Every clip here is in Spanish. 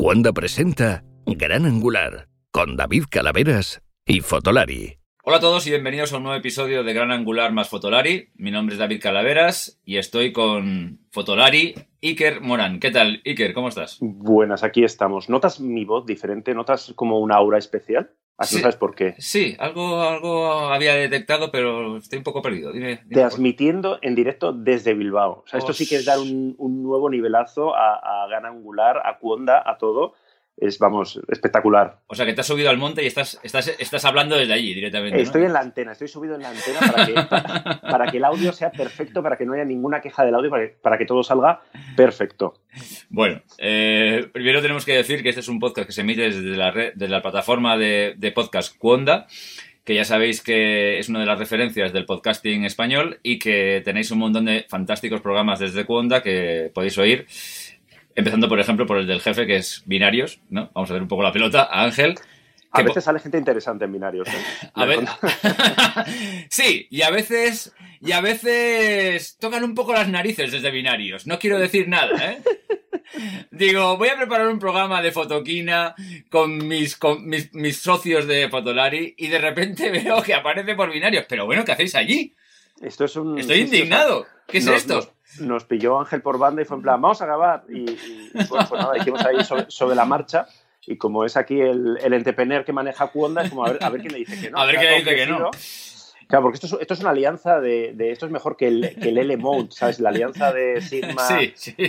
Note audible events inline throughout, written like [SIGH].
Cuanda presenta Gran Angular con David Calaveras y Fotolari. Hola a todos y bienvenidos a un nuevo episodio de Gran Angular más Fotolari. Mi nombre es David Calaveras y estoy con Fotolari Iker Morán. ¿Qué tal, Iker? ¿Cómo estás? Buenas, aquí estamos. ¿Notas mi voz diferente? ¿Notas como una aura especial? Así no sabes por qué. Sí, algo, algo había detectado, pero estoy un poco perdido. Dime, Transmitiendo en directo desde Bilbao. O sea, esto sí que es dar un, nuevo nivelazo a, a Gran Angular, a Cuonda, a todo es, vamos, espectacular. O sea, que te has subido al monte y estás, estás, estás hablando desde allí directamente. Estoy en la antena, estoy subido en la antena para que, [LAUGHS] para, que, el audio sea perfecto, para que no haya ninguna queja del audio, para que, para que todo salga perfecto. Bueno, eh, primero tenemos que decir que este es un podcast que se emite desde la, red, desde la plataforma de, de podcast Cuonda que ya sabéis que es una de las referencias del podcasting español y que tenéis un montón de fantásticos programas desde Cuonda que podéis oír Empezando, por ejemplo, por el del jefe, que es binarios, ¿no? Vamos a ver un poco la pelota a Ángel. A veces sale gente interesante en binarios. ¿eh? [LAUGHS] A ver... [LAUGHS] sí, y a veces y a veces tocan un poco las narices desde binarios. No quiero decir nada, ¿eh? [LAUGHS] Digo, voy a preparar un programa de fotoquina con mis, con mis, mis socios de Fotolari y de repente veo que aparece por binarios. Pero bueno, ¿qué hacéis allí? Esto es un... Estoy indignado. ¿Qué es esto? nos pilló Ángel por banda y fue en plan, vamos a grabar. Y, pues, pues, nada, hicimos ahí sobre, la marcha. Y como es aquí el, el entrepreneur que maneja Cuonda, es como a ver, a ver quién le dice que no. A ver quién le dice que no. Claro, porque esto es, esto es una alianza de, de, Esto es mejor que el, que el L-Mode, ¿sabes? La alianza de Sigma,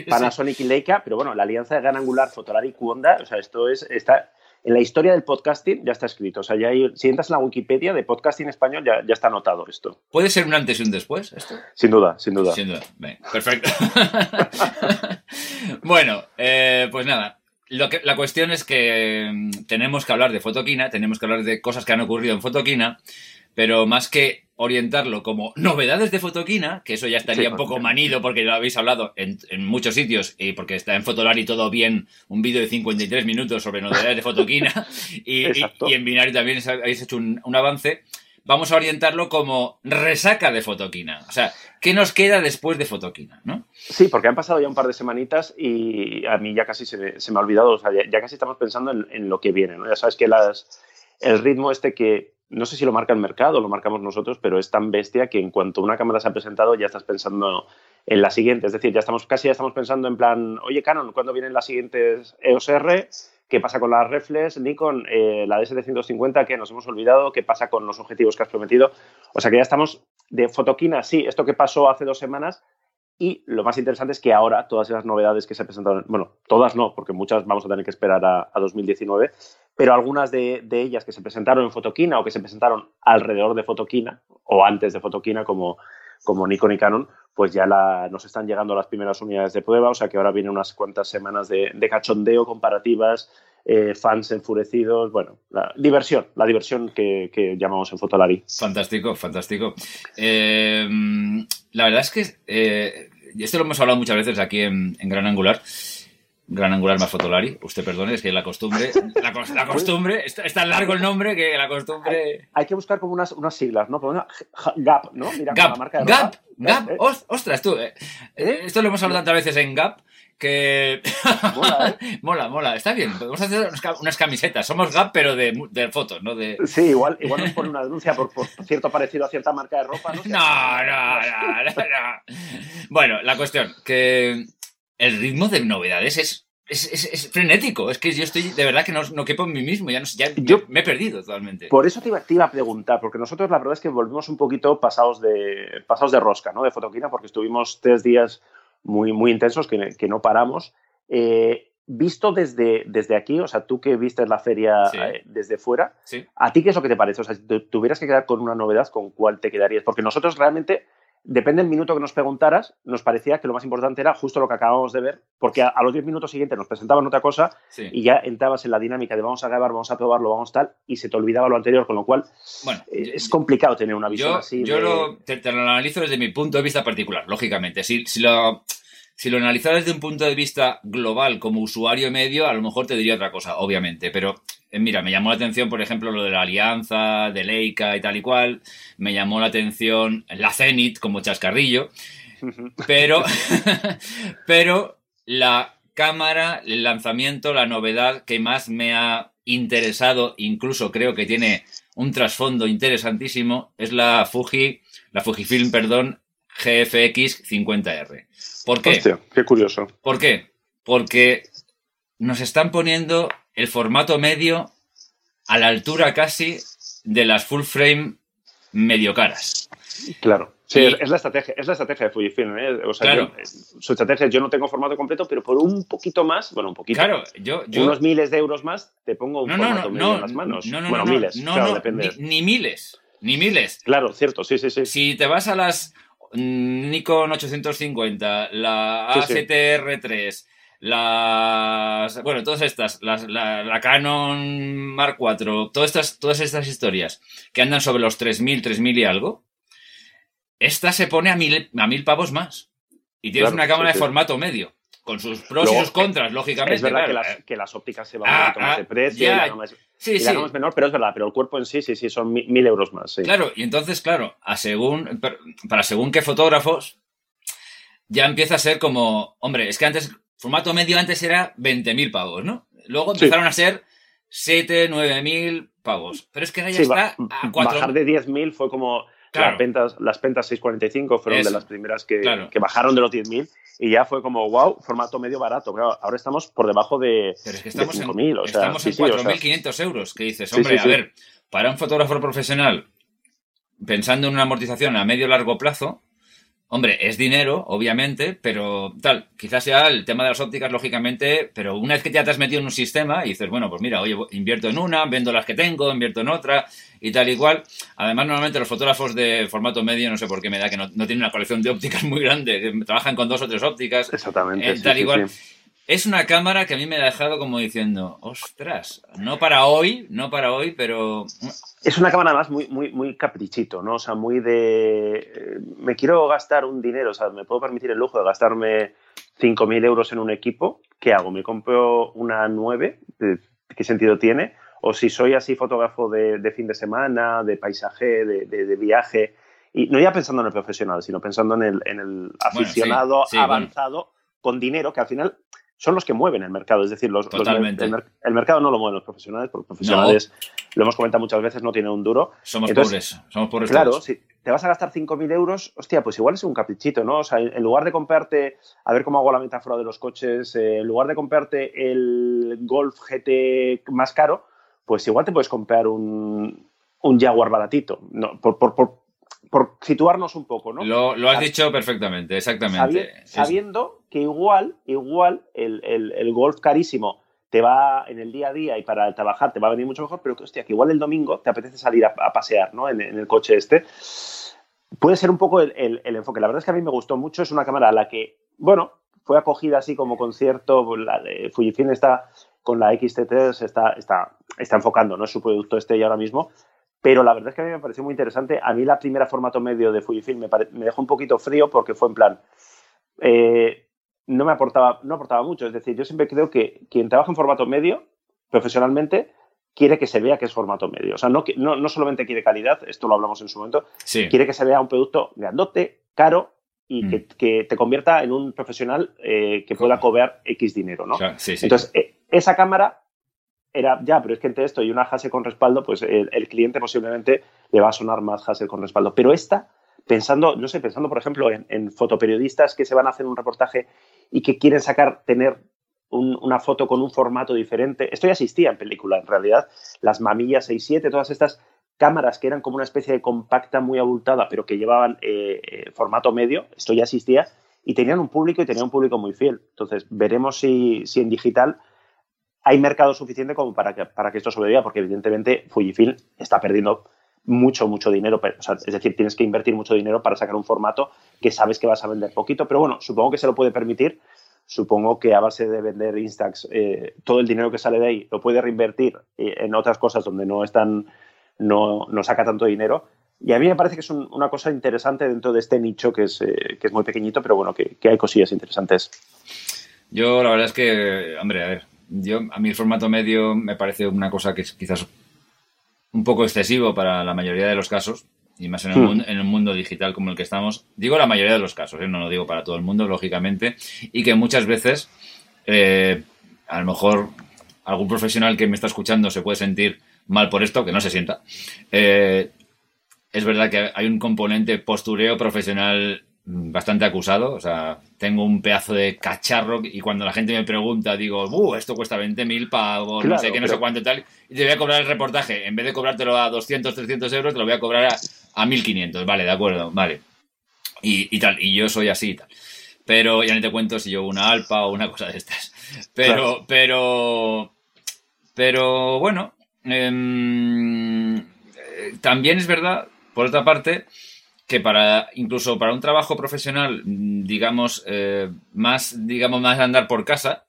Panasonic y Leica, pero bueno, la alianza de Gran Angular, Fotolari y Cuonda, o sea, esto es. Está, en la historia del podcasting ya está escrito. O sea, ya si entras en la Wikipedia de podcasting español, ya, ya está anotado esto. ¿Puede ser un antes y un después esto? Sin duda, sin duda. Sin duda. perfecto. [LAUGHS] bueno, eh, pues nada. Lo que, la cuestión es que mm, tenemos que hablar de Fotoquina, tenemos que hablar de cosas que han ocurrido en Fotoquina, pero más que orientarlo como novedades de Fotoquina, que eso ya estaría un poco manido porque lo habéis hablado en, muchos sitios y porque está en Fotolari todo bien, un vídeo de 53 minutos sobre novedades de Fotoquina [LAUGHS] y, en Binario también habéis hecho un, avance. Vamos a orientarlo como resaca de Fotoquina. O sea, ¿qué nos queda después de Fotoquina? ¿no? Sí, porque han pasado ya un par de semanitas y a mí ya casi se me, se me ha olvidado, o sea, ya, casi estamos pensando en, en, lo que viene. ¿no? Ya sabes que las, el ritmo este que no sé si lo marca el mercado lo marcamos nosotros, pero es tan bestia que en cuanto una cámara se ha presentado ya estás pensando en la siguiente. Es decir, ya estamos casi ya estamos pensando en plan, oye Canon, ¿cuándo vienen las siguientes EOS R? ¿Qué pasa con las reflex? Nikon, eh, la D750, que nos hemos olvidado? ¿Qué pasa con los objetivos que has prometido? O sea que ya estamos de fotoquina, sí, esto que pasó hace dos semanas, y lo más interesante es que ahora todas esas novedades que se presentaron, bueno, todas no, porque muchas vamos a tener que esperar a, 2019, pero algunas de, ellas que se presentaron en Fotoquina o que se presentaron alrededor de Fotoquina o antes de Fotoquina como, como Nikon y Canon, pues ya nos están llegando las primeras unidades de prueba, o sea que ahora vienen unas cuantas semanas de, cachondeo, comparativas, eh, fans enfurecidos, bueno, la diversión, la diversión que, llamamos en Fotolari. Fantástico, fantástico. Eh, la verdad es que eh, esto lo hemos hablado muchas veces aquí en, Gran Angular. Gran Angular más Fotolari, usted perdone, es que la costumbre, la, costumbre, es tan largo el nombre que la costumbre... Hay, que buscar como unas, unas siglas, ¿no? Gap, ¿no? Mira, Gap, la marca de Gap, Gap, ¿Eh? ostras, tú, eh, esto lo hemos hablado tantas veces en Gap, que... [LAUGHS] Mola, ¿eh? mola, mola, está bien, podemos hacer unas camisetas, somos Gap pero de, de fotos, ¿no? De... Sí, igual, igual nos pone una denuncia por, cierto parecido a cierta marca de ropa, [LAUGHS] ¿no? No, no, no, no, Bueno, la cuestión, que el ritmo de novedades es es, frenético. Es que yo estoy, de verdad que no, no quepo en mí mismo. Ya, no, ya yo, me he perdido totalmente. Por eso te iba, te iba, a preguntar, porque nosotros la verdad es que volvimos un poquito pasados de, pasados de rosca, ¿no? De fotoquina, porque estuvimos tres días muy, muy intensos que, que no paramos. Eh, visto desde, desde aquí, o sea, tú que viste la feria eh, desde fuera, ¿a ti qué es lo que te parece? O sea, si tuvieras que quedar con una novedad, ¿con cuál te quedarías? Porque nosotros realmente, depende del minuto que nos preguntaras, nos parecía que lo más importante era justo lo que acabamos de ver, porque a, los 10 minutos siguientes nos presentaban otra cosa y ya entrabas en la dinámica de vamos a grabar, vamos a probarlo, vamos tal, y se te olvidaba lo anterior, con lo cual bueno, eh, es complicado tener una visión así. Yo lo, te, te, lo analizo desde mi punto de vista particular, lógicamente. Si, si lo si lo analizara desde un punto de vista global como usuario medio, a lo mejor te diría otra cosa, obviamente. Pero mira, me llamó la atención, por ejemplo, lo de la alianza, de Leica y tal y cual. Me llamó la atención la Zenit como chascarrillo. Pero, [LAUGHS] [LAUGHS] pero la cámara, el lanzamiento, la novedad que más me ha interesado, incluso creo que tiene un trasfondo interesantísimo, es la Fuji, la Fujifilm, perdón, GFX 50R. ¿Por qué? Hostia, qué curioso. ¿Por qué? Porque nos están poniendo el formato medio a la altura casi de las full frame medio caras. Claro. Sí, es la estrategia, es la estrategia de Fujifilm. ¿eh? O sea, Claro. yo- su estrategia es yo no tengo formato completo, pero por un poquito más, bueno, un poquito, Claro, yo... yo unos miles de euros más, te pongo un no, formato no, medio en las manos. no, no, bueno, no, miles, no, claro, depende. ni, ni miles, ni miles. Claro, cierto, sí, sí, sí. Si te vas a las mm, Nikon 850, la Sí, sí. A7R3, las... Bueno, todas estas, las- la, la Canon Mark IV, todas estas, todas estas historias que andan sobre los 3.000, 3.000 y algo, esta se pone a mil, a mil pavos más. Y tienes Claro, una cámara sí, de formato medio, con sus pros y sus contras, lógicamente. Es verdad que, las, que las ópticas se van Ah, un poquito más ah, de precio ya. y la gama es, Sí, y la sí. es menor, pero es verdad, pero el cuerpo en sí, sí, sí, son mi- mil euros más. Sí. Claro, y entonces, claro, a según, para según qué fotógrafos, ya empieza a ser como, hombre, es que antes, formato medio antes era 20.000 pavos, ¿no? Luego Sí. empezaron a ser 7, 9.000 pavos. Pero es que ahora ya Sí, está a 4. bajar de 10.000 fue como Claro. las, pentas, las pentas 645 fueron Eso. de las primeras que, Claro. que bajaron de los 10.000 y ya fue como, wow, formato medio barato. Claro, ahora estamos por debajo de, Pero es que estamos en, 5.000, o sea, estamos en sí, o sea, 4.500 euros. Que dices, hombre, a ver, para un fotógrafo profesional, pensando en una amortización a medio largo plazo, hombre, es dinero, obviamente, pero tal, quizás sea el tema de las ópticas, lógicamente, pero una vez que ya te has metido en un sistema y dices, bueno, pues mira, oye, invierto en una, vendo las que tengo, invierto en otra y tal y cual. Además, normalmente los fotógrafos de formato medio, no sé por qué me da que no, no tienen una colección de ópticas [LAUGHS] muy grande, que trabajan con dos o tres ópticas. exactamente. Eh, sí, tal sí, igual. sí. Es una cámara que a mí me ha dejado como diciendo, ostras, no para hoy, no para hoy, pero Es una cámara más muy, muy, muy caprichito, ¿no? O sea, muy de. eh, me quiero gastar un dinero, o sea, me puedo permitir el lujo de gastarme 5.000 euros en un equipo. ¿Qué hago? ¿Me compro una 9? Eh, ¿Qué sentido tiene? O si soy así fotógrafo de, de fin de semana, de paisaje, de, de- de viaje, y no ya pensando en el profesional, sino pensando en el, en el aficionado sí, sí, bueno. avanzado con dinero, que al final son los que mueven el mercado. Es decir, los, los- el, mer- el mercado no lo mueven los profesionales, porque los profesionales, lo hemos comentado muchas veces, no tienen un duro. somos Entonces, pobres, somos pobres Claro, todos. si te vas a gastar 5.000 euros, hostia, pues igual es un caprichito, ¿no? O sea, en lugar de comprarte, a ver cómo hago la metáfora de los coches, eh, en lugar de comprarte el Golf GT más caro, pues igual te puedes comprar un, un Jaguar baratito, ¿no? Por, por, por, por situarnos un poco, ¿no? Lo, lo has dicho perfectamente, exactamente. Sabiendo que igual, igual el, el- Golf carísimo te va en el día a día y para trabajar te va a venir mucho mejor, pero que, hostia, que igual el domingo te apetece salir a, pasear, ¿no? En, en el coche este. Puede ser un poco el, el- enfoque. La verdad es que a mí me gustó mucho. Es una cámara a la que, bueno, fue acogida así como con cierto. La de Fujifilm está con la XT3, se está, está, está enfocando, ¿no? Es su producto este y ahora mismo. Pero la verdad es que a mí me pareció muy interesante. A mí la primera formato medio de Fujifilm me, me dejó un poquito frío porque fue en plan. eh, no me aportaba, no aportaba mucho. Es decir, yo siempre creo que quien trabaja en formato medio, profesionalmente, quiere que se vea que es formato medio. O sea, no, no, no solamente quiere calidad, esto lo hablamos en su momento, sí. quiere que se vea un producto grandote, caro y Mm. que, que te convierta en un profesional eh, que pueda cobrar X dinero, ¿no? Claro, sí, sí. Entonces, eh, esa cámara era, ya, pero es que entre esto y una Hassel con respaldo, pues el, el cliente posiblemente le va a sonar más Hassel con respaldo. Pero esta, pensando, no sé, pensando por ejemplo en, en fotoperiodistas que se van a hacer un reportaje y que quieren sacar, tener un- una foto con un formato diferente. Esto ya existía en película, en realidad. Las mamillas 6.7, todas estas cámaras que eran como una especie de compacta muy abultada, pero que llevaban eh, eh, formato medio, esto ya existía, y tenían un público y tenían un público muy fiel. Entonces, veremos si, si en digital hay mercado suficiente como para que, para que esto sobreviva, porque evidentemente Fujifilm está perdiendo mucho, mucho dinero. o sea, es decir, tienes que invertir mucho dinero para sacar un formato que sabes que vas a vender poquito, pero bueno, supongo que se lo puede permitir. Supongo que a base de vender Instax, eh, todo el dinero que sale de ahí lo puede reinvertir eh, en otras cosas donde no están, no, no saca tanto dinero. Y a mí me parece que es un- una cosa interesante dentro de este nicho que es, eh, que es muy pequeñito, pero bueno, que, que hay cosillas interesantes. Yo la verdad es que, hombre, a ver, yo a mí el formato medio me parece una cosa que es quizás un poco excesivo para la mayoría de los casos, y más en el, Hmm. mundo, en el mundo digital como el que estamos. Digo la mayoría de los casos, ¿eh? no lo digo para todo el mundo, lógicamente, y que muchas veces Eh, a lo mejor algún profesional que me está escuchando se puede sentir mal por esto, que no se sienta. Eh, es verdad que hay un componente postureo profesional bastante acusado. O sea, tengo un pedazo de cacharro y cuando la gente me pregunta, digo, uh, esto cuesta 20.000 pagos, no sé qué, no sé cuánto tal. Y te voy a cobrar el reportaje. En vez de cobrártelo a 200, 300 euros, te lo voy a cobrar a, a 1.500. Vale, de acuerdo, vale. Y, tal, y yo soy así y tal. Pero ya no te cuento si yo una alpa o una cosa de estas. Pero, pero, pero bueno, em, eh, también es verdad, por otra parte, que para incluso para un trabajo profesional, digamos, eh, más, digamos, más andar por casa,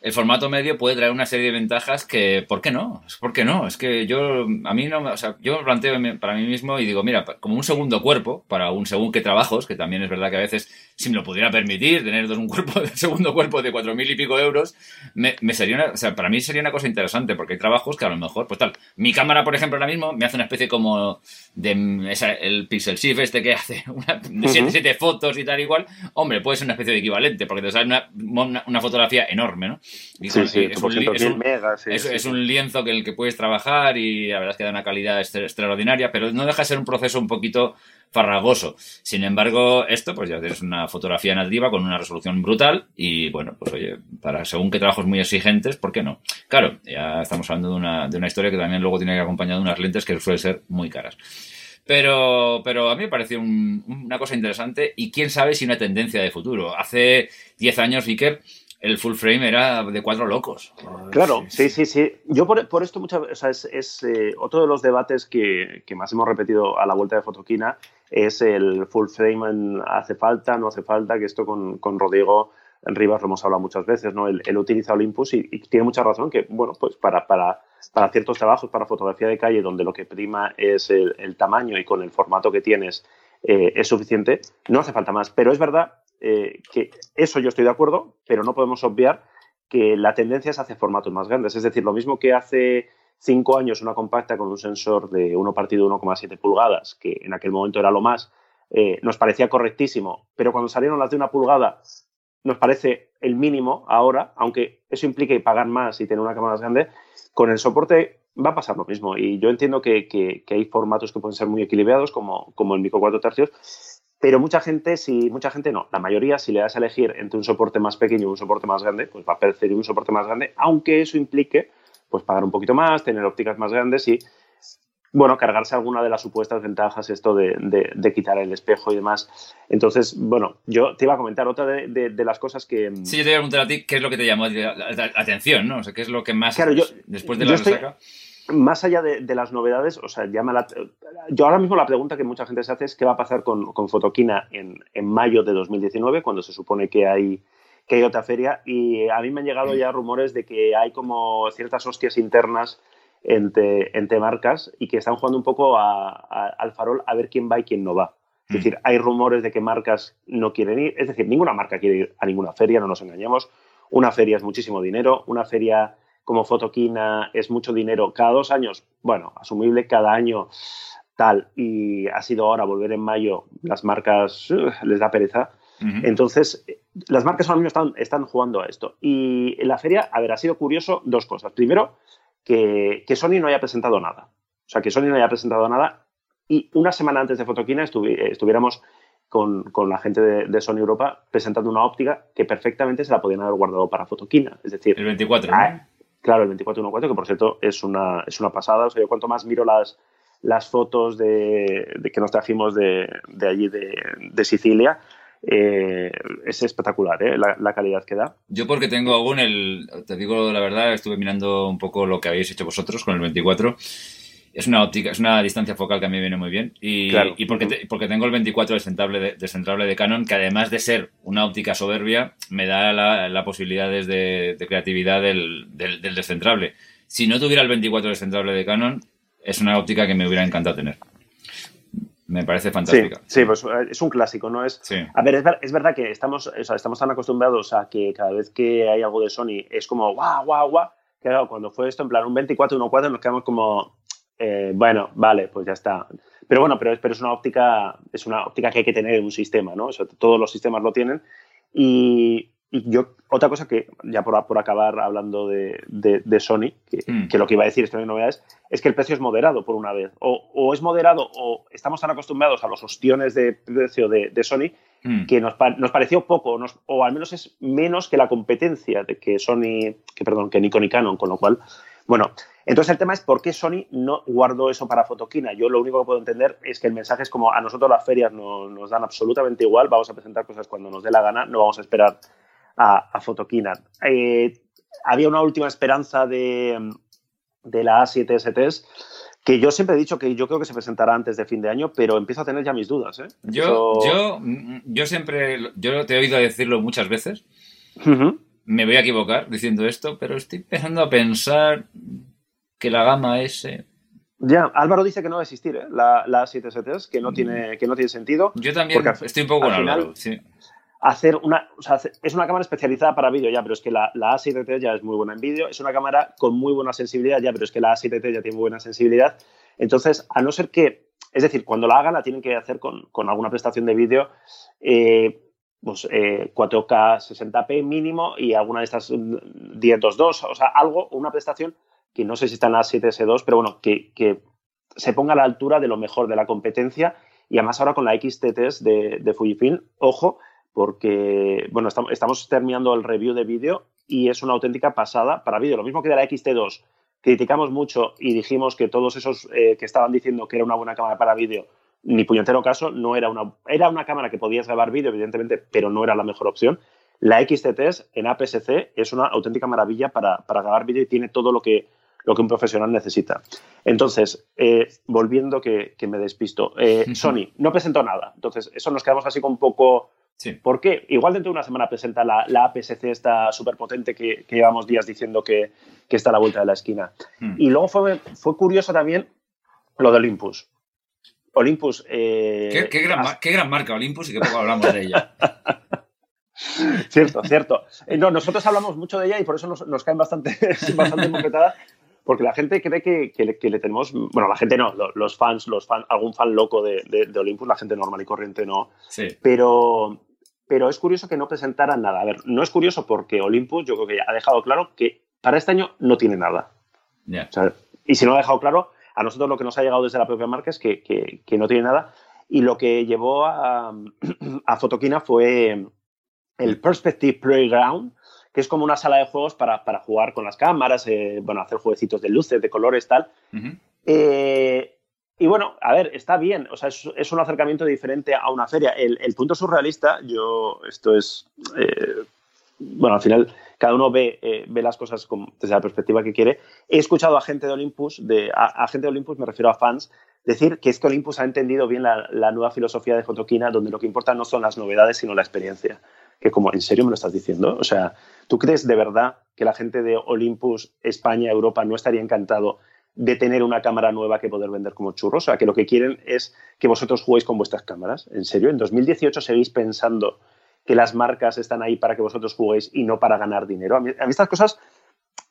el formato medio puede traer una serie de ventajas que, ¿por qué no? ¿Por qué no? Es que yo, a mí no, o sea, yo me planteo para mí mismo y digo, mira, como un segundo cuerpo, para un según qué trabajos, que también es verdad que a veces, si me lo pudiera permitir, tener dos, un cuerpo, [LAUGHS] segundo cuerpo de cuatro mil y pico euros, me, sería una, o sea, para mí sería una cosa interesante, porque hay trabajos que a lo mejor, pues tal, mi cámara, por ejemplo, ahora mismo me hace una especie como de esa, el Pixel Shift este que hace [LAUGHS] una, de siete, fotos y tal igual, hombre, puede ser una especie de equivalente, porque te sale una, una fotografía enorme, ¿no? Es, un, lienzo que el que puedes trabajar y la verdad es que da una calidad extraordinaria, pero no deja de ser un proceso un poquito farragoso. Sin embargo, esto, pues ya es una fotografía nativa con una resolución brutal y bueno, pues oye, para según qué trabajos muy exigentes, ¿por qué no? Claro, ya estamos hablando de una, de una historia que también luego tiene que acompañar de unas lentes que suelen ser muy caras. Pero, pero a mí me pareció una cosa interesante y quién sabe si una tendencia de futuro. Hace 10 años, Iker, el full frame era de cuatro locos. Claro, sí, sí, sí. Yo por, esto muchas o sea, es, eh, otro de los debates que, más hemos repetido a la vuelta de Fotoquina es el full frame hace falta, no hace falta, que esto con, con Rodrigo Rivas lo hemos hablado muchas veces, ¿no? Él, utiliza Olympus y, tiene mucha razón que, bueno, pues para, para, para, ciertos trabajos, para fotografía de calle, donde lo que prima es el, tamaño y con el formato que tienes eh, es suficiente, no hace falta más. Pero es verdad eh, que eso yo estoy de acuerdo, pero no podemos obviar que la tendencia es hacia formatos más grandes. Es decir, lo mismo que hace cinco años una compacta con un sensor de 1 partido 1,7 pulgadas, que en aquel momento era lo más, eh, nos parecía correctísimo, pero cuando salieron las de una pulgada nos parece el mínimo ahora, aunque eso implique pagar más y tener una cámara más grande, con el soporte va a pasar lo mismo. Y yo entiendo que, que, hay formatos que pueden ser muy equilibrados, como, como el micro 4 tercios, pero mucha gente, si mucha gente no, la mayoría, si le das a elegir entre un soporte más pequeño y un soporte más grande, pues va a preferir un soporte más grande, aunque eso implique pues pagar un poquito más, tener ópticas más grandes y bueno, cargarse alguna de las supuestas ventajas, esto de, de, quitar el espejo y demás. Entonces, bueno, yo te iba a comentar otra de, las cosas que... Sí, yo te iba a preguntar a ti qué es lo que te llamó la, atención, ¿no? O sea, qué es lo que más... Claro, yo, después de la resaca más allá de, las novedades, o sea, llama la, yo ahora mismo la pregunta que mucha gente se hace es qué va a pasar con, con Fotoquina en, en, mayo de 2019, cuando se supone que hay, que hay otra feria. Y a mí me han llegado ya rumores de que hay como ciertas hostias internas entre, entre marcas y que están jugando un poco al farol a ver quién va y quién no va. Es decir, hay rumores de que marcas no quieren ir, es decir, ninguna marca quiere ir a ninguna feria, no nos engañemos. Una feria es muchísimo dinero, una feria como Fotoquina es mucho dinero cada dos años, bueno, asumible cada año tal, y ha sido ahora volver en mayo, las marcas les da pereza. Entonces, las marcas ahora mismo están, están jugando a esto. Y en la feria, a ver, ha sido curioso dos cosas. Primero, que, que Sony no haya presentado nada. O sea, que Sony no haya presentado nada y una semana antes de Fotoquina estuviéramos con, con, la gente de, de, Sony Europa presentando una óptica que perfectamente se la podían haber guardado para Fotoquina. Es decir, el 24. ¿no? Claro, el 2414, que por cierto es una, es una pasada. O sea, yo cuanto más miro las, las fotos de, que nos trajimos de, de allí, de, de Sicilia, eh, es espectacular ¿eh? la, la, calidad que da. Yo porque tengo aún el, te digo la verdad, estuve mirando un poco lo que habéis hecho vosotros con el 24 es una óptica, es una distancia focal que a mí viene muy bien. Y, y porque, porque tengo el 24 descentrable de, descentrable de Canon, que además de ser una óptica soberbia, me da la, la posibilidades de, de creatividad del, del, del, descentrable. Si no tuviera el 24 descentrable de Canon, es una óptica que me hubiera encantado tener. Me parece fantástica. Sí, pues eh, es un clásico, ¿no? Es, A ver, es, es, verdad que estamos, o sea, estamos tan acostumbrados a que cada vez que hay algo de Sony es como guau, guau, guau, que claro, cuando fue esto en plan un 24, 1.4 nos quedamos como, eh, bueno, vale, pues ya está. Pero bueno, pero, pero, es una óptica, es una óptica que hay que tener en un sistema, ¿no? todos los sistemas lo tienen. Y, y yo, otra cosa que, ya por, por acabar hablando de, de, Sony, Mm. que, que lo que iba a decir, esto no hay novedades, es que el precio es moderado por una vez. O, o es moderado o estamos tan acostumbrados a los ostiones de precio de, de Sony Mm. que nos, nos pareció poco, nos- o al menos es menos que la competencia de que Sony, que perdón, que Nikon y Canon, con lo cual, bueno, entonces el tema es por qué Sony no guardó eso para Fotoquina. Yo lo único que puedo entender es que el mensaje es como a nosotros las ferias no- nos dan absolutamente igual, vamos a presentar cosas cuando nos dé la gana, no vamos a esperar a, a Fotoquina. Eh, había una última esperanza de, de la A7STs que yo siempre he dicho que yo creo que se presentará antes de fin de año, pero empiezo a tener ya mis dudas. ¿eh? Yo, Empiezo- yo, mm, yo siempre, yo te he oído decirlo muchas veces, Ujú. Me voy a equivocar diciendo esto, pero estoy empezando a pensar que la gama S... Ya, Álvaro dice que no va a existir, ¿eh? la, la 7STs, que no, tiene, que no tiene sentido. Yo también Porque estoy un poco con final- Álvaro, sí. Hacer una, o sea, hace- es una cámara especializada para vídeo ya, pero es que la, la A7T ya es muy buena en vídeo. Es una cámara con muy buena sensibilidad ya, pero es que la A7T ya tiene muy buena sensibilidad. Entonces, a no ser que, es decir, cuando la hagan la tienen que hacer con, con alguna prestación de vídeo, eh, pues eh, 4K 60p mínimo y alguna de estas mm, 1022, o sea, algo, una prestación que no sé si está en la 7S2, pero bueno, que, que se ponga a la altura de lo mejor de la competencia y además ahora con la XT3 de, de Fujifilm, ojo, porque bueno, estamos, estamos terminando el review de vídeo y es una auténtica pasada para vídeo. Lo mismo que de la XT2, criticamos mucho y dijimos que todos esos eh, que estaban diciendo que era una buena cámara para vídeo, ni puñetero caso, no era una, era una cámara que podías grabar vídeo, evidentemente, pero no era la mejor opción. La XT3 en APS-C es una auténtica maravilla para, para grabar vídeo y tiene todo lo que, lo que un profesional necesita. Entonces, eh, volviendo que, que me despisto, eh, [LAUGHS] Sony no presentó nada. Entonces, eso nos quedamos así con un poco... Sí. ¿Por qué? Igual dentro de una semana presenta la, la APS-C esta súper potente que, que llevamos días diciendo que, que está a la vuelta de la esquina. Mm. Y luego fue, fue curioso también lo de Olympus. Olympus... eh, ¿Qué, qué gran, qué marca Olympus y que poco hablamos de ella. [LAUGHS] Cierto, cierto. Eh, no, nosotros hablamos mucho de ella y por eso nos, nos caen bastante, [LAUGHS] bastante bofetadas, porque la gente cree que, que le, que le tenemos, bueno, la gente no, lo- los fans, los fan, algún fan loco de, de- de Olympus, la gente normal y corriente no, Sí. pero, pero es curioso que no presentaran nada. A ver, no es curioso porque Olympus yo creo que ha dejado claro que para este año no tiene nada. Ya. O sea, y si no lo ha dejado claro, a nosotros lo que nos ha llegado desde la propia marca es que, que- que no tiene nada. Y lo que llevó a, [CLEARS THROAT] a Fotoquina fue el Perspective Playground, que es como una sala de juegos para, para jugar con las cámaras, eh, bueno, hacer jueguecitos de luces, de colores, tal. Ujú. Eh, y bueno, a ver, está bien, o sea, es, es un acercamiento diferente a una feria. El, el punto surrealista, yo, esto es, eh, bueno, al final cada uno ve, eh, ve las cosas como- desde la perspectiva que quiere. He escuchado a gente de Olympus, a, gente de Olympus, me refiero a fans, decir que es que Olympus ha entendido bien la, la nueva filosofía de Fotoquina, donde lo que importa no son las novedades, sino la experiencia. Que como, ¿en serio me lo estás diciendo? O sea, ¿tú crees de verdad que la gente de Olympus, España, Europa, no estaría encantado de tener una cámara nueva que poder vender como churros? O sea, que lo que quieren es que vosotros juguéis con vuestras cámaras. ¿En serio? ¿En 2018 seguís pensando que las marcas están ahí para que vosotros juguéis y no para ganar dinero? A mí, a mí estas cosas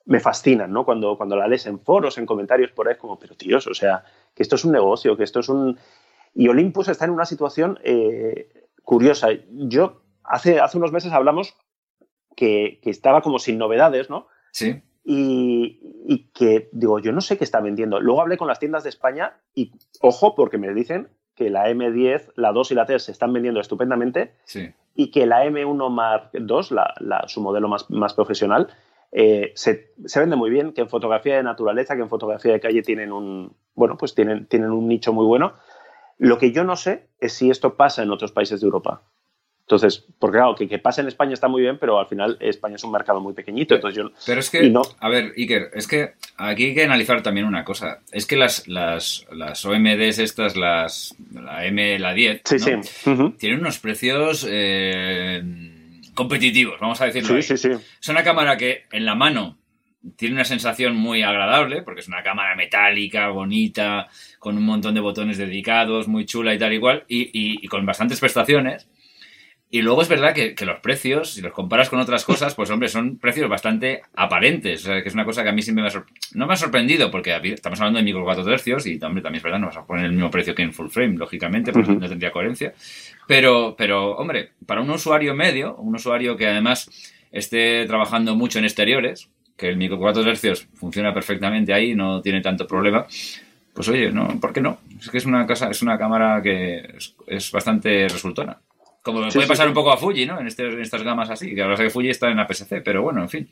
me fascinan, ¿no? Cuando, cuando la lees en foros, en comentarios por ahí, es como, pero tíos, o sea, que esto es un negocio, que esto es un... Y Olympus está en una situación eh, curiosa. Yo, hace, hace unos meses hablamos que, que estaba como sin novedades, ¿no? Sí. y, y que digo, yo no sé qué está vendiendo. Luego hablé con las tiendas de España y ojo, porque me dicen que la M10, la 2 y la 3 se están vendiendo estupendamente Sí. Y que la M1 Mark II, su modelo más, más profesional, eh, se, se vende muy bien, que en fotografía de naturaleza, que en fotografía de calle tienen un, bueno, pues tienen, tienen un nicho muy bueno. Lo que yo no sé es si esto pasa en otros países de Europa. Entonces, porque claro, que, que pase en España está muy bien, pero al final España es un mercado muy pequeñito. Entonces yo, Pero es que, no. a ver, Iker, es que aquí hay que analizar también una cosa. Es que las, las, las OMDs estas, las, la M, la 10, Sí, ¿no? sí. Ujú. tienen unos precios eh, competitivos, vamos a decirlo Sí, ahí. sí, sí. Es una cámara que en la mano tiene una sensación muy agradable, porque es una cámara metálica, bonita, con un montón de botones dedicados, muy chula y tal y cual, y, y- y con bastantes prestaciones. Y luego es verdad que, los precios, si los comparas con otras cosas, pues hombre, son precios bastante aparentes. O sea, que es una cosa que a mí sí me ha No me ha sorprendido, porque estamos hablando de micro 4 tercios y también, también es verdad, no vas a poner el mismo precio que en full frame, lógicamente, porque no tendría coherencia. Pero, pero, hombre, para un usuario medio, un usuario que además esté trabajando mucho en exteriores, que el micro 4 tercios funciona perfectamente ahí, no tiene tanto problema, pues oye, no, ¿por qué no? Es que es una casa, es una cámara que es bastante resultona. Como me puede pasar un poco a Fuji, ¿no? Este, en, estas gamas así, que ahora sé que Fuji está en la PSC, pero bueno, en fin.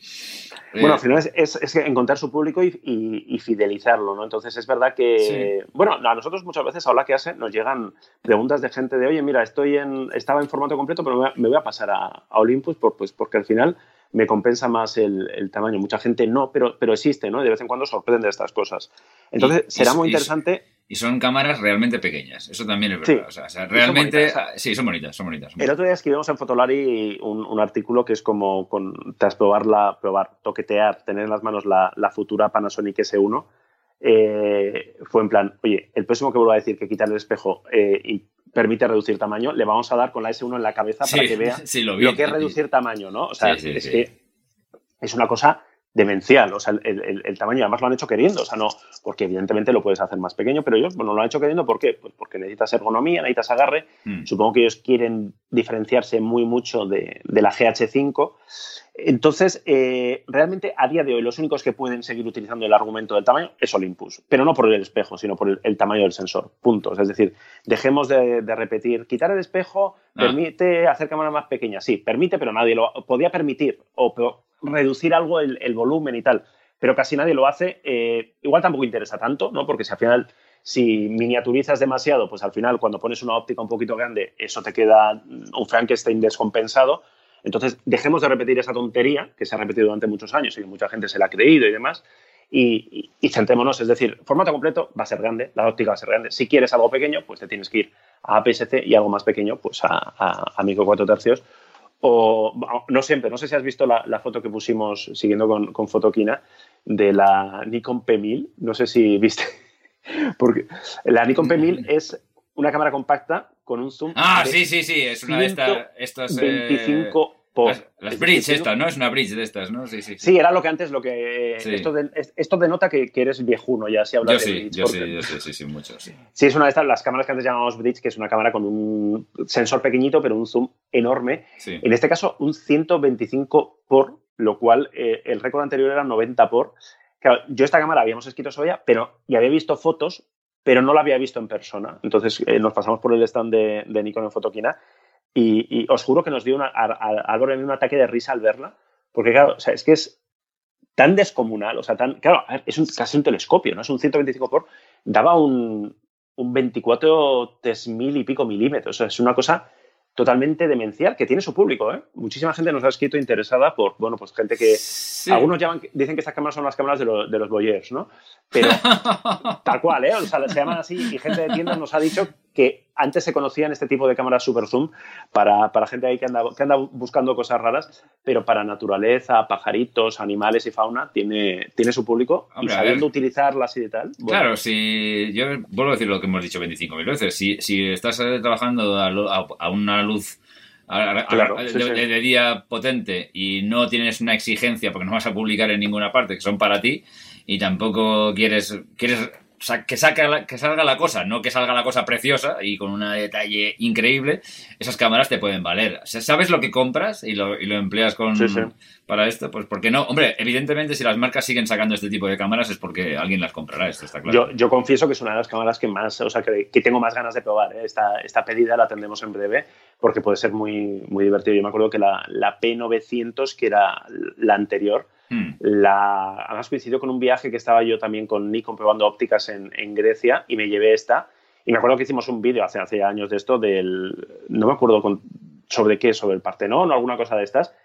Bueno, al final es, encontrar su público y, fidelizarlo, ¿no? Entonces es verdad que, bueno, a nosotros muchas veces a que hace nos llegan preguntas de gente de, oye, mira, estoy en, estaba en formato completo, pero me voy a pasar a, Olympus por, pues, porque al final me compensa más el, tamaño. Mucha gente no, pero, pero existe, ¿no? De vez en cuando sorprende estas cosas. Entonces será muy interesante y son cámaras realmente pequeñas. Eso también es verdad. o sea, realmente. sí, son bonitas, son bonitas. El otro día escribimos en Fotolari un, un artículo que es como con, tras probarla, probar, toquetear, tener en las manos la, la futura Panasonic S1. Eh, fue en plan, oye, el próximo que vuelva a decir que quitar el espejo eh, y permite reducir tamaño, le vamos a dar con la S1 en la cabeza para que vea [LAUGHS] lo, que es reducir tamaño, ¿no? O sea, es que es una cosa demencial, o sea, el, el, tamaño, además lo han hecho queriendo, o sea, no, porque evidentemente lo puedes hacer más pequeño, pero ellos, bueno, lo han hecho queriendo, ¿por qué? Pues porque necesitas ergonomía, necesitas agarre, mm. supongo que ellos quieren diferenciarse muy mucho de, de la GH5, entonces, eh, realmente a día de hoy los únicos que pueden seguir utilizando el argumento del tamaño es Olympus, pero no por el espejo, sino por el, tamaño del sensor, puntos. Es decir, dejemos de, repetir, quitar el espejo ah. permite hacer cámara más pequeña, sí, permite, pero nadie lo podía permitir, o reducir algo el, volumen y tal, pero casi nadie lo hace. Eh, igual tampoco interesa tanto, ¿no? Porque si al final, si miniaturizas demasiado, pues al final cuando pones una óptica un poquito grande, eso te queda un Frankenstein descompensado. Entonces, dejemos de repetir esa tontería que se ha repetido durante muchos años y que mucha gente se la ha creído y demás. Y, centrémonos, es decir, formato completo va a ser grande, la óptica va a ser grande. Si quieres algo pequeño, pues te tienes que ir a APS-C y algo más pequeño, pues a, a, a micro 4 tercios o no siempre, no sé si has visto la, foto que pusimos siguiendo con, con Fotoquina de la Nikon P1000, no sé si viste, [LAUGHS] porque la Nikon P1000 es una cámara compacta con un zoom. Ah, sí, sí, sí, es una de estas. 25 las, bridge estas, ¿no? Es una bridge de estas, ¿no? Sí, sí. Sí, era lo que antes, lo que... Esto, esto, denota que, eres viejuno ya, si hablas de bridge. Yo sí, yo sí, sí, sí, mucho, sí. Sí, es una de estas, las cámaras que antes llamábamos bridge, que es una cámara con un sensor pequeñito, pero un zoom enorme. En este caso, un 125 por, lo cual eh, el récord anterior era 90 por. Claro, yo esta cámara habíamos escrito sobre pero y había visto fotos, pero no la había visto en persona. Entonces eh, nos pasamos por el stand de, de Nikon en Fotoquina y, os juro que nos dio una, a, un ataque de risa al verla, porque claro, o sea, es que es tan descomunal, o sea, tan, claro, es un, casi un telescopio, ¿no? Es un 125 por, daba un, un 24 mil y pico milímetros, o sea, es una cosa totalmente demencial, que tiene su público, ¿eh? Muchísima gente nos ha escrito interesada por, bueno, pues gente que... Algunos llaman, dicen que estas cámaras son las cámaras de, de los boyers, ¿no? Pero [LAUGHS] tal cual, ¿eh? O sea, se llaman así y gente de tiendas nos ha dicho que antes se conocían este tipo de cámaras super zoom para, para gente ahí que anda, que anda buscando cosas raras, pero para naturaleza, pajaritos, animales y fauna tiene, tiene su público. Y sabiendo utilizarlas y tal. Claro, si yo vuelvo a decir lo que hemos dicho 25.000 veces, si, si estás eh, trabajando a, una luz de, día potente y no tienes una exigencia porque no vas a publicar en ninguna parte que son para ti y tampoco quieres quieres que, saca que salga la cosa, no que salga la cosa preciosa y con un detalle increíble, esas cámaras te pueden valer. ¿Sabes lo que compras y lo, y lo empleas con, para esto? Pues porque no, hombre, evidentemente si las marcas siguen sacando este tipo de cámaras es porque alguien las comprará, esto está claro. Yo, yo confieso que es una de las cámaras que más, o sea, que, que tengo más ganas de probar. ¿eh? Esta, esta pedida la tendremos en breve porque puede ser muy, muy divertido. Yo me acuerdo que la, la P900, que era la anterior, Hmm. La, además coincidió con un viaje que estaba yo también con Nikon probando ópticas en, en Grecia y me llevé esta. Y me acuerdo que hicimos un vídeo hace, hace años de esto, del, no me acuerdo sobre qué, sobre el Partenón o alguna cosa de estas,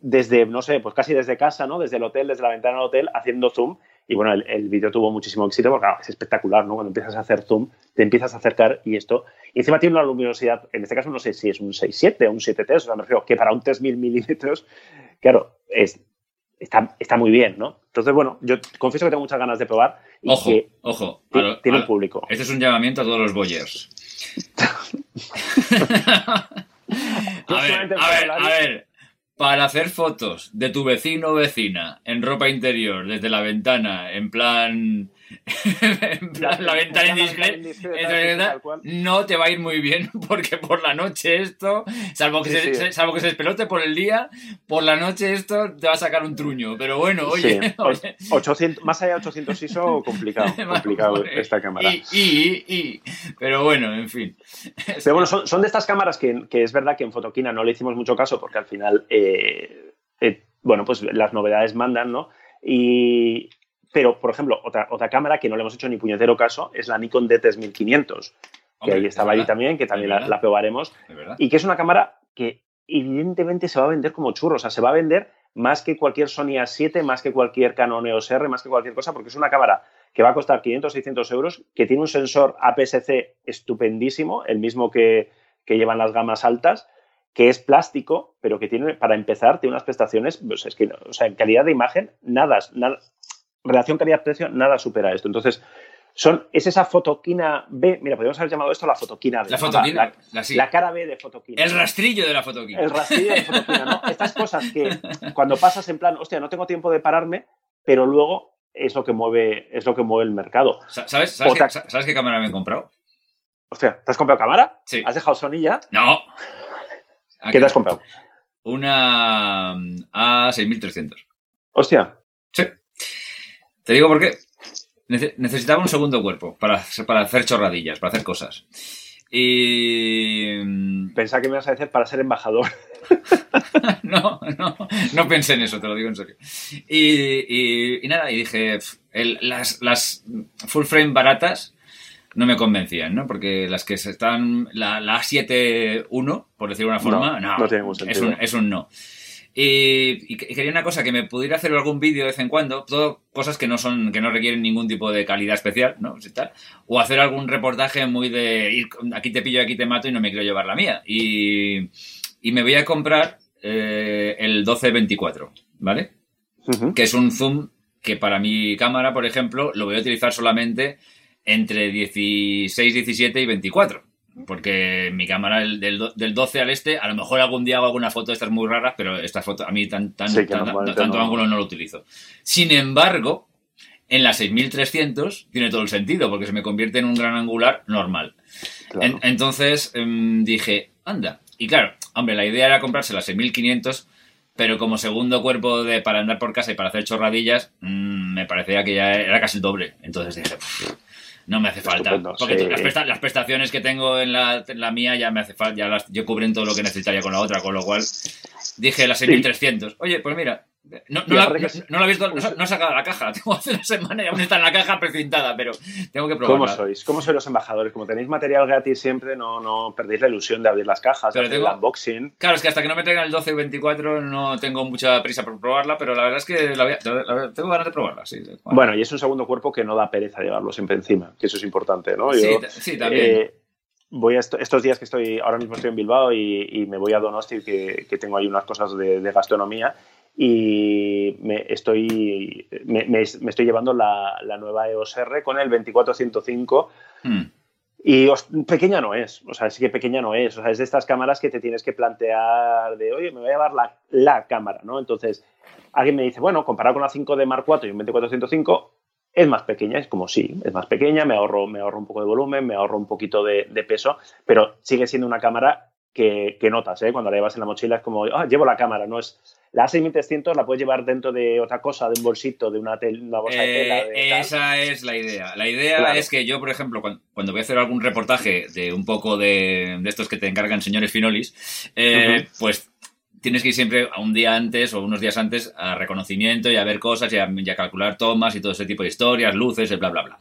desde, no sé, pues casi desde casa, ¿no? Desde el hotel, desde la ventana del hotel, haciendo zoom. Y bueno, el, vídeo tuvo muchísimo éxito porque es espectacular, ¿no? Cuando empiezas a hacer zoom, te empiezas a acercar y esto. Y encima tiene una luminosidad, en este caso no sé si es un 6.7 o un 7.3, o sea, me refiero que para un 3.000 milímetros, claro, es está, muy bien, ¿no? Entonces, bueno, yo confieso que tengo muchas ganas de probar. ojo, ojo. Tiene un público. Este es un llamamiento a todos los boyers. [LAUGHS] A ver, a ver, a ver. Para hacer fotos de tu vecino o vecina en ropa interior desde la ventana, en plan [LAUGHS] la, ventana indiscreta, no te va a ir muy bien [LAUGHS] porque por la noche esto, salvo que, se, salvo que se despelote por el día, por la noche esto te va a sacar un truño. Pero bueno, oye. 800, [LAUGHS] más allá de 800 ISO, complicado, complicado esta cámara. Y, pero bueno, en fin. Pero bueno, son, de estas cámaras que, es verdad que en Fotoquina no le hicimos mucho caso porque al final, eh, eh, bueno, pues las novedades mandan, ¿no? Y, pero, por ejemplo, otra, otra cámara que no le hemos hecho ni puñetero caso es la Nikon D3500, que ahí estaba ahí también, que también la, probaremos. Y que es una cámara que evidentemente se va a vender como churro, o sea, se va a vender más que cualquier Sony A7, más que cualquier Canon EOS R, más que cualquier cosa, porque es una cámara que va a costar 500, 600 euros, que tiene un sensor APS-C estupendísimo, el mismo que, que llevan las gamas altas, que es plástico, pero que tiene, para empezar, tiene unas prestaciones, pues es que, o sea, en calidad de imagen, nada, nada, relación calidad-precio, nada supera esto. Entonces, son, es esa fotoquina B. Mira, podríamos haber llamado esto la fotoquina B. La fotoquina, la, cara B de fotoquina. El rastrillo de la fotoquina. El rastrillo de fotoquina, ¿no? Estas cosas que cuando pasas en plan, hostia, no tengo tiempo de pararme, pero luego es lo que mueve, es lo que mueve el mercado. ¿Sabes, sabes, qué, cámara me he comprado? Hostia, ¿te has comprado cámara? Sí. ¿Has dejado Sony ya? No. ¿Qué te has comprado? Una A6300. Hostia. Te digo por qué. necesitaba un segundo cuerpo para, para hacer chorradillas, para hacer cosas. Y. Mm, Pensaba que me ibas a decir para ser embajador. [LAUGHS] no, no, no pensé en eso, te lo digo en serio. Y, nada, y dije, las, las full frame baratas no me convencían, ¿no? Porque las que están, la, la A7-1, por decirlo de una forma, no, no, tiene es, un, es un no. Y, quería una cosa que me pudiera hacer algún vídeo de vez en cuando, todo cosas que no son, que no requieren ningún tipo de calidad especial, ¿no? O hacer algún reportaje muy de ir, aquí te pillo, aquí te mato y no me quiero llevar la mía. Y, me voy a comprar eh, el 1224, ¿vale? Que es un zoom que para mi cámara, por ejemplo, lo voy a utilizar solamente entre 16, 17 y 24. Porque mi cámara del, del, 12 al este, a lo mejor algún día hago alguna foto de estas muy raras, pero esta foto a mí tan, tan, tanto ángulo no lo utilizo. Sin embargo, en la 6300 tiene todo el sentido, porque se me convierte en un gran angular normal. entonces em, dije, anda. Y claro, hombre, la idea era comprarse la 6500, pero como segundo cuerpo de para andar por casa y para hacer chorradillas, mm, me parecía que ya era casi el doble. Entonces dije, no me hace falta. porque las, prestaciones que tengo en la, la, mía ya me hace falta, ya las, yo cubren todo lo que necesitaría con la otra, con lo cual dije las 6300. Oye, pues mira, no, no, la, no, he visto, no, he sacado la caja. [LAUGHS] Tengo hace una semana y aún está en la caja precintada, pero tengo que probarla. ¿Cómo sois? ¿Cómo sois los embajadores? Como tenéis material gratis siempre, no, no perdéis la ilusión de abrir las cajas, de hacer el unboxing. Claro, es que hasta que no me traigan el 12 o 24 no tengo mucha prisa por probarla, pero la verdad es que tengo ganas de probarla. Sí, bueno. y es un segundo cuerpo que no da pereza llevarlo siempre encima, que eso es importante, ¿no? sí, también. Eh, voy a estos días que estoy, ahora mismo estoy en Bilbao y, me voy a Donosti, que, que tengo ahí unas cosas de, de gastronomía y me estoy, me, estoy llevando la, nueva EOS R con el 2405 hmm. y pequeña no es, o sea, sí que pequeña no es, o sea, es de estas cámaras que te tienes que plantear de, oye, me voy a llevar la, la cámara, ¿no? Entonces, alguien me dice, bueno, comparado con la 5 de Mark IV y un 2405, es más pequeña, es como sí, es más pequeña, me ahorro, me ahorro un poco de volumen, me ahorro un poquito de, de peso, pero sigue siendo una cámara que, notas, ¿eh? Cuando la llevas en la mochila es como, ah, llevo la cámara, no es... La A6300 la puedes llevar dentro de otra cosa, de un bolsito, de una, bolsa de tela. Eh, esa es la idea. La idea es que yo, por ejemplo, cuando, voy a hacer algún reportaje de un poco de, estos que te encargan señores finolis, eh, pues tienes que ir siempre a un día antes o unos días antes a reconocimiento y a ver cosas y a, y a calcular tomas y todo ese tipo de historias, luces, bla, bla, bla.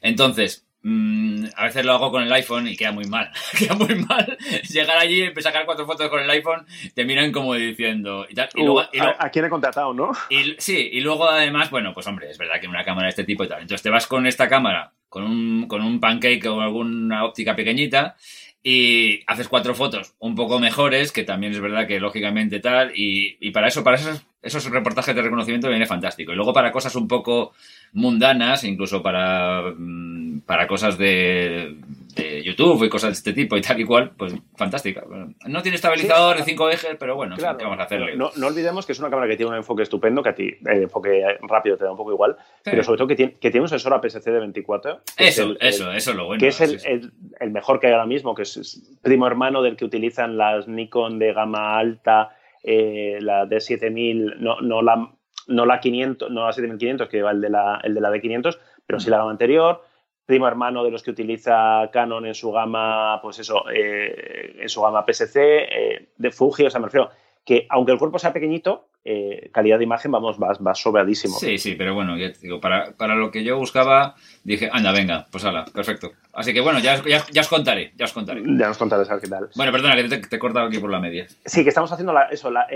Entonces, Mm, a veces lo hago con el iPhone y queda muy mal. [LAUGHS] queda muy mal. Llegar allí, sacar cuatro fotos con el iPhone, te miran como diciendo. Y tal. Uh, a, quién he contratado, no? Y, sí, y luego además, bueno, pues hombre, es verdad que una cámara de este tipo y tal. Entonces te vas con esta cámara, con un, con un pancake o alguna óptica pequeñita, y haces cuatro fotos un poco mejores, que también es verdad que lógicamente tal, y, y para eso, para esas esos reportajes de reconocimiento viene fantástico. Y luego para cosas un poco mundanas, incluso para, mm, para cosas de, de YouTube y cosas de este tipo y tal y cual, pues fantástica. No tiene estabilizador de cinco ejes, pero bueno, Claro, ¿qué vamos a hacerle? No, no olvidemos que es una cámara que tiene un enfoque estupendo, que a ti el enfoque rápido te da un poco igual, Sí. pero sobre todo que tiene, que tiene un sensor APS-C de 24. que es Eso, el- eso, eso es lo bueno. que es el, el- el mejor que hay ahora mismo, que es, es primo hermano del que utilizan las Nikon de gama alta, eh, la D7000, no, no, la, no la 500, no la 7500, que va el de la, el de la D500, pero sí la gama anterior. Primo hermano de los que utiliza Canon en su gama, pues eso, eh, en su gama PSC, eh, de Fuji, o sea, me refiero que aunque el cuerpo sea pequeñito, eh, calidad de imagen, vamos, va, va sobradísimo. Sí, sí, pero bueno, ya te digo, para, para lo que yo buscaba, dije, anda, venga, pues hala, perfecto. Así que bueno, ya, ya, ya os contaré, ya os contaré. Ya nos contarás a ver qué tal. Bueno, perdona, que te, te he cortado aquí por la media. Sí, que estamos haciendo la- eso, la-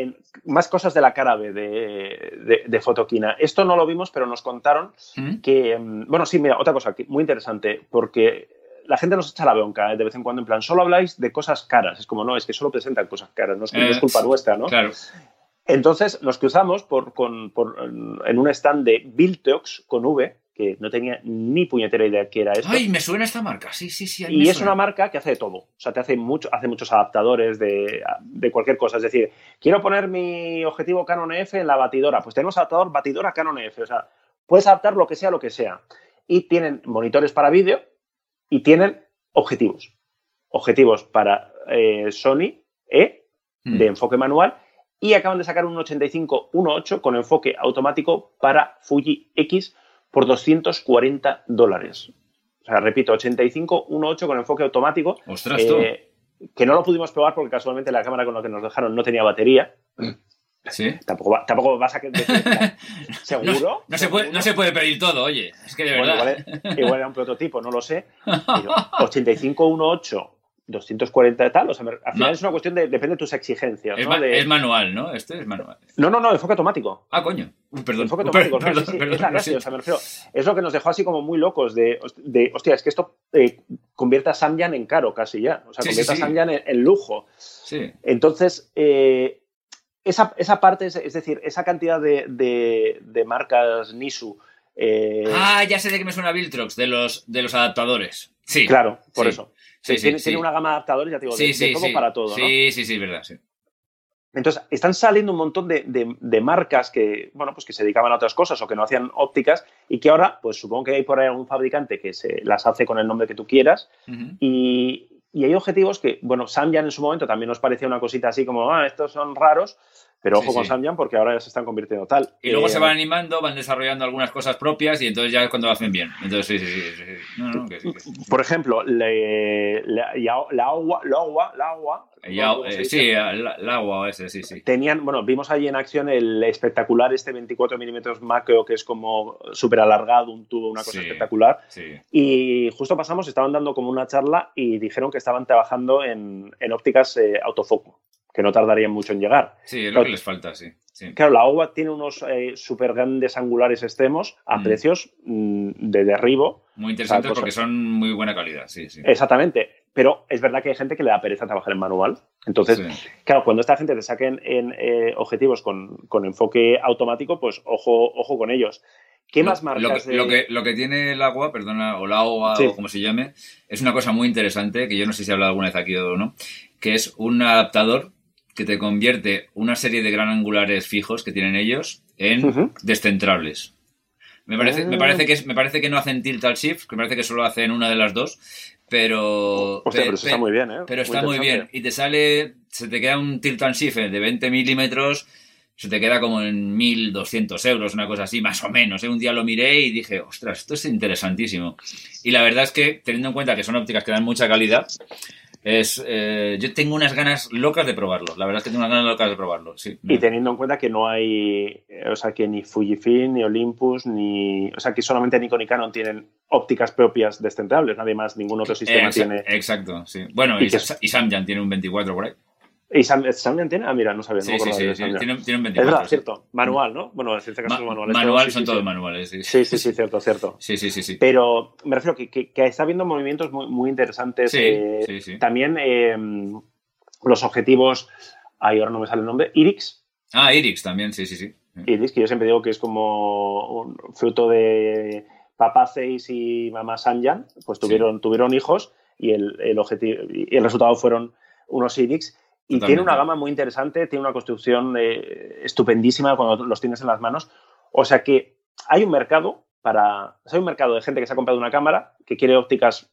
más cosas de la cara B de, de, de Fotoquina. Esto no lo vimos, pero nos contaron ¿Mm? que, mm, bueno, sí, mira, otra cosa muy interesante, porque la gente nos echa la bronca ¿eh? de vez en cuando, en plan, solo habláis de cosas caras. Es como, no, es que solo presentan cosas caras, no es, que no es Eh, culpa nuestra, ¿no? Claro. Entonces nos cruzamos por, con- por- en un stand de Viltox con V, que no tenía ni puñetera idea qué era esto. Ay, me suena esta marca, sí, sí, sí. Y es suena. una marca que hace de todo. O sea, te hace, mucho, hace muchos adaptadores de, de cualquier cosa. Es decir, quiero poner mi objetivo Canon EF en la batidora. Pues tenemos adaptador batidora Canon EF. O sea, puedes adaptar lo que sea, lo que sea. Y tienen monitores para vídeo y tienen objetivos. Objetivos para eh, Sony E Mm. de enfoque manual y acaban de sacar un 85-1.8 con enfoque automático para Fuji X por 240 dólares. O sea, repito, 85-1.8 con enfoque automático. Ostras, eh, que no lo pudimos probar porque casualmente la cámara con la que nos dejaron no tenía batería. Sí. Tampoco, va- tampoco vas a [LAUGHS] ¿seguro? No se, puede, no se puede pedir todo, oye. Es que de Bueno, verdad. igual, [LAUGHS] igual era un prototipo, no lo sé. Pero 85-1.8, 240 de tal. O sea, al final No. es una cuestión de. Depende de tus exigencias. es, manual, ¿no? Este es manual. no, no, no, enfoque automático. Ah, coño. Uy, Perdón. Enfoque [LAUGHS] automático, no, perdón, sí, sí, perdón, es la gracia, o sea, me refiero, es lo que nos dejó así como muy locos de, de hostia, es que esto eh, convierte a Samyang en caro casi ya, o sea, convierte a Samyang en, en lujo. Sí. Entonces, eh, esa, esa parte, es, es decir, esa cantidad de, de- de marcas Nisu, eh, Ah, ya sé de qué me suena Viltrox, de los, de los adaptadores. Sí. claro, por sí. eso. Sí, sí, tiene, sí. tiene una gama de adaptadores, ya te digo, de, Sí, sí, todo sí. para todo, ¿no? Sí, sí, sí, es verdad, sí. Entonces, están saliendo un montón de, de- de marcas que, bueno, pues que se dedicaban a otras cosas o que no hacían ópticas y que ahora, pues supongo que hay por ahí algún fabricante que se las hace con el nombre que tú quieras y, y hay objetivos que, bueno, Samyang en su momento también nos parecía una cosita así como, ah, estos son raros, pero Sí, ojo con sí. Samyang porque ahora ya se están convirtiendo tal. Y luego Eh, se van animando, van desarrollando algunas cosas propias y entonces ya es cuando lo hacen bien. Entonces, sí, sí, sí. sí. No, no, que sí. que. Por ejemplo, le- la, ya- la agua, la agua, la agua. Ya, ¿cómo se eh, sí, el el agua ese, sí, sí. Tenían, bueno, vimos allí en acción el espectacular este 24 milímetros macro que es como súper alargado, un tubo, una cosa espectacular. Y justo pasamos, estaban dando como una charla y dijeron que estaban trabajando en, en ópticas eh, autofoco, que no tardarían mucho en llegar. Sí, es lo Claro. que les falta, sí. sí. Claro, la OWA tiene unos eh, súper grandes angulares extremos a Mm. precios mm, de derribo. Muy interesantes O sea, porque son muy buena calidad, sí, sí. Exactamente. Pero es verdad que hay gente que le da pereza trabajar en manual. Entonces, Sí. claro, cuando esta gente te saquen en eh, objetivos con, con enfoque automático, pues ojo, ojo con ellos. ¿Qué Lo- más marcas? Lo que, de- lo, que, lo que tiene el agua, perdona, o la agua, Sí. o como se llame, es una cosa muy interesante, que yo no sé si he hablado alguna vez aquí o no, que es un adaptador que te convierte una serie de gran angulares fijos que tienen ellos en descentrables. Me parece, me, parece que me parece que no hacen tilt al shift, que me parece que solo hacen una de las dos, pero... Hostia, pe- pero eso pe- está muy bien, ¿eh? pero está muy bien. Y te sale, se te queda un tilt and shift de 20 milímetros, se te queda como en 1.200 euros, una cosa así, más o menos. ¿eh? Un día lo miré y dije, ostras, esto es interesantísimo. Y la verdad es que, teniendo en cuenta que son ópticas que dan mucha calidad, es, eh, yo tengo unas ganas locas de probarlo. La verdad es que tengo unas ganas locas de probarlo, sí. Y teniendo en cuenta que no hay, o sea, que ni Fujifilm, ni Olympus, ni, o sea, que solamente Nikon y Canon tienen ópticas propias descentrables, nadie más, ningún otro sistema tiene. Exacto, sí. Bueno, Y y, que- Sa- y Samyang tiene un 24 por ahí. ¿Y Sam, tiene? Ah, mira, no sabía, no Sí, me sí, sí, de sí, Samyang. tiene, tiene un Es 24. verdad, sí. cierto. Manual, ¿no? Bueno, en este caso Ma- manual sí, son sí, todos manuales, sí. Sí, sí, sí, cierto, cierto. Sí, sí, sí, sí. Pero me refiero que, que, que está habiendo movimientos muy, muy interesantes. Sí, eh, sí, sí. También eh, los objetivos, ahí ahora no me sale el nombre, IRIX, Ah, Irix también, sí, sí, sí. Iris, que yo siempre digo que es como un fruto de papá Zeis y mamá Sanjan, pues tuvieron, tuvieron hijos y el, objetivo, y el resultado fueron unos Iris. Y tiene una gama muy interesante, tiene una construcción eh, estupendísima cuando los tienes en las manos. O sea que hay un mercado para. hay un mercado de gente que se ha comprado una cámara, que quiere ópticas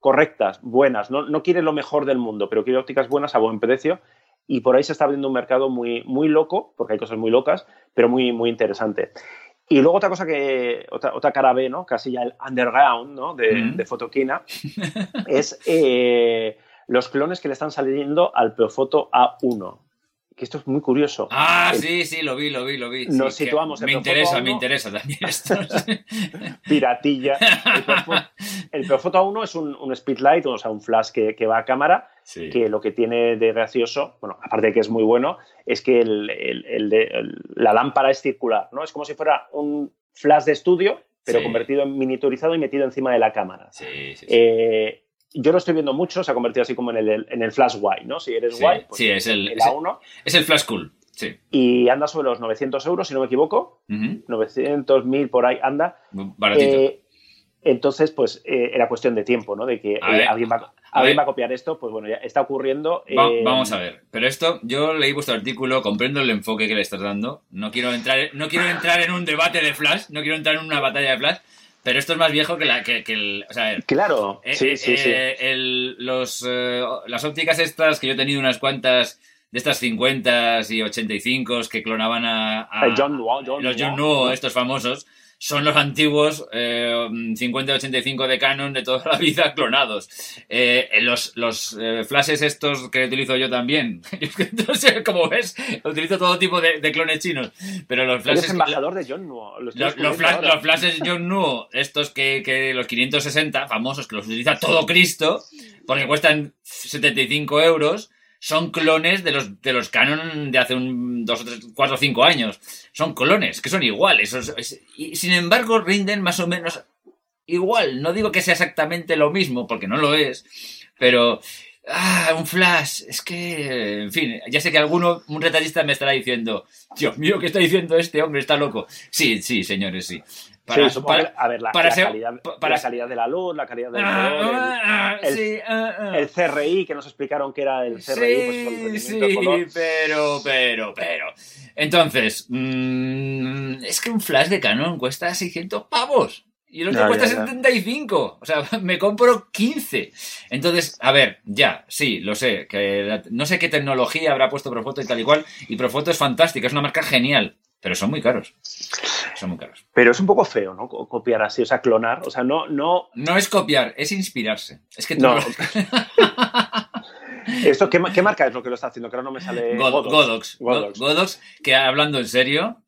correctas, buenas, no, no quiere lo mejor del mundo, pero quiere ópticas buenas a buen precio y por ahí se está abriendo un mercado muy, muy loco, porque hay cosas muy locas, pero muy, muy interesante. Y luego otra cosa que, otra, otra cara B, ¿no? Casi ya el underground, ¿no? De, de Fotoquina, [LAUGHS] es eh, los clones que le están saliendo al Profoto A1 que esto es muy curioso. Ah, sí, sí, lo vi, lo vi, lo vi. Nos situamos Me interesa, me interesa también esto. [LAUGHS] Piratilla. El Profoto A1 es un, speedlight, o sea, un flash que, va a cámara, que lo que tiene de gracioso, bueno, aparte de que es muy bueno, es que el, la lámpara es circular, ¿no? Es como si fuera un flash de estudio, pero convertido en miniaturizado y metido encima de la cámara. Sí, sí, eh, yo lo estoy viendo mucho, se ha convertido así como en el, en el Flash Y, ¿no? Si eres guay, pues es el, A1. Es el Flash Cool, sí. Y anda sobre los 900 euros, si no me equivoco. 900, 1000 por ahí anda. Baratito. Eh, entonces, pues eh, era cuestión de tiempo, ¿no? De que eh, alguien, va, a copiar esto, pues bueno, ya está ocurriendo. vamos a ver, pero esto, yo leí vuestro artículo, comprendo el enfoque que le estás dando. No quiero entrar, no quiero entrar en un debate de Flash, no quiero entrar en una batalla de Flash, pero esto es más viejo que, la, que, el. O sea, claro, eh, sí, sí, sí. Eh, los, eh, las ópticas estas, que yo he tenido unas cuantas de estas 50 y 85 que clonaban a. John los John Nuo, estos famosos son los antiguos eh, 50-85 de Canon de toda la vida clonados. Eh, los los eh, flashes estos que utilizo yo también, [LAUGHS] sé cómo ves, utilizo todo tipo de, clones chinos, pero los flashes... Eres embajador de John Nuo. Los, los, flashes John Nuo, estos que, que los 560 famosos, que los utiliza todo Cristo, porque cuestan 75 euros, son clones de los, de los Canon de hace un dos o tres, cuatro o cinco años. Son clones, que son iguales. y sin embargo, rinden más o menos igual. No digo que sea exactamente lo mismo, porque no lo es, pero... Ah, un flash. Es que, en fin, ya sé que alguno, un retallista me estará diciendo, Dios mío, ¿qué está diciendo este hombre? Está loco. Sí, sí, señores, sí. Para, a ver, la, calidad, para, la calidad de la luz, la calidad del ah, color, ah, ah, el, CRI, que nos explicaron que era el CRI. Sí, pues, sí pero, pero, pero. Entonces, mm, es que un flash de Canon cuesta 600 pavos. Y el otro cuesta 75. O sea, me compro 15. Entonces, a ver, ya, sí, lo sé. que No sé qué tecnología habrá puesto Profoto y tal y cual. Y Profoto es fantástica, es una marca genial. Pero son muy caros. Son muy caros. Pero es un poco feo, ¿no? Copiar así, o sea, clonar. O sea, no. No, no es copiar, es inspirarse. Es que no. [LAUGHS] ¿Esto qué, marca es lo que lo está haciendo? Que ahora no me sale. Godox. Godox. que hablando en serio,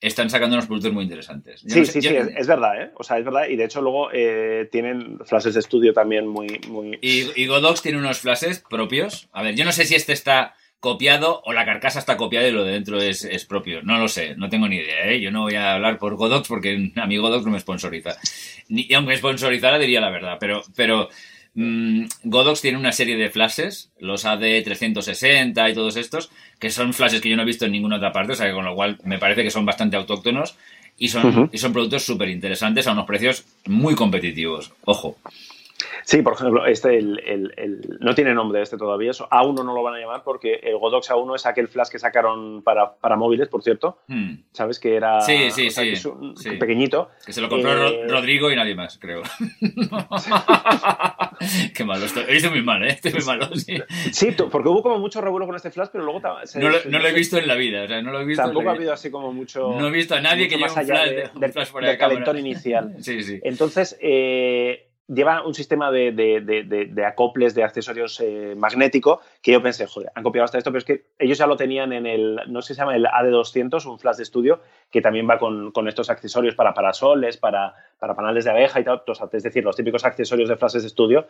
están sacando unos productos muy interesantes. sí, sí, sí, es, verdad, ¿eh? O sea, es verdad. Y de hecho, luego eh, tienen flashes de estudio también muy. muy... Y, y Godox tiene unos flashes propios. A ver, yo no sé si este está copiado o la carcasa está copiada y lo de dentro es, propio. No lo sé, no tengo ni idea. ¿eh? Yo no voy a hablar por Godox porque a mí Godox no me sponsoriza. Ni, y aunque sponsorizara diría la verdad, pero, pero mm, Godox tiene una serie de flashes, los AD360 y todos estos, que son flashes que yo no he visto en ninguna otra parte, o sea que con lo cual me parece que son bastante autóctonos y son, y son productos súper interesantes a unos precios muy competitivos. Ojo. Sí, por ejemplo, este el, no tiene nombre este todavía, eso A1 no lo van a llamar porque el Godox A1 es aquel flash que sacaron para, para móviles, por cierto. Hmm. ¿Sabes? Que era sí, sí, sí, pequeñito. Que se lo compró eh, Rodrigo y nadie más, creo. [LAUGHS] Qué malo, estoy, hice muy mal, ¿eh? Estoy muy malo, sí. Sí, porque hubo como mucho revuelo con este flash, pero luego... no, lo, he visto en la vida, o sea, no lo he visto Tampoco ha habido así como mucho... No he visto a nadie que lleve un flash, de, un flash del calentón inicial. [LAUGHS] sí, sí. Entonces, eh, lleva un sistema de, de, acoples de accesorios eh, magnético que yo pensé, joder, han copiado hasta esto, pero es que ellos ya lo tenían en el, no sé si se llama el AD200, un flash de estudio, que también va con, estos accesorios para parasoles, para, para paneles de abeja y tal, es decir, los típicos accesorios de flashes de estudio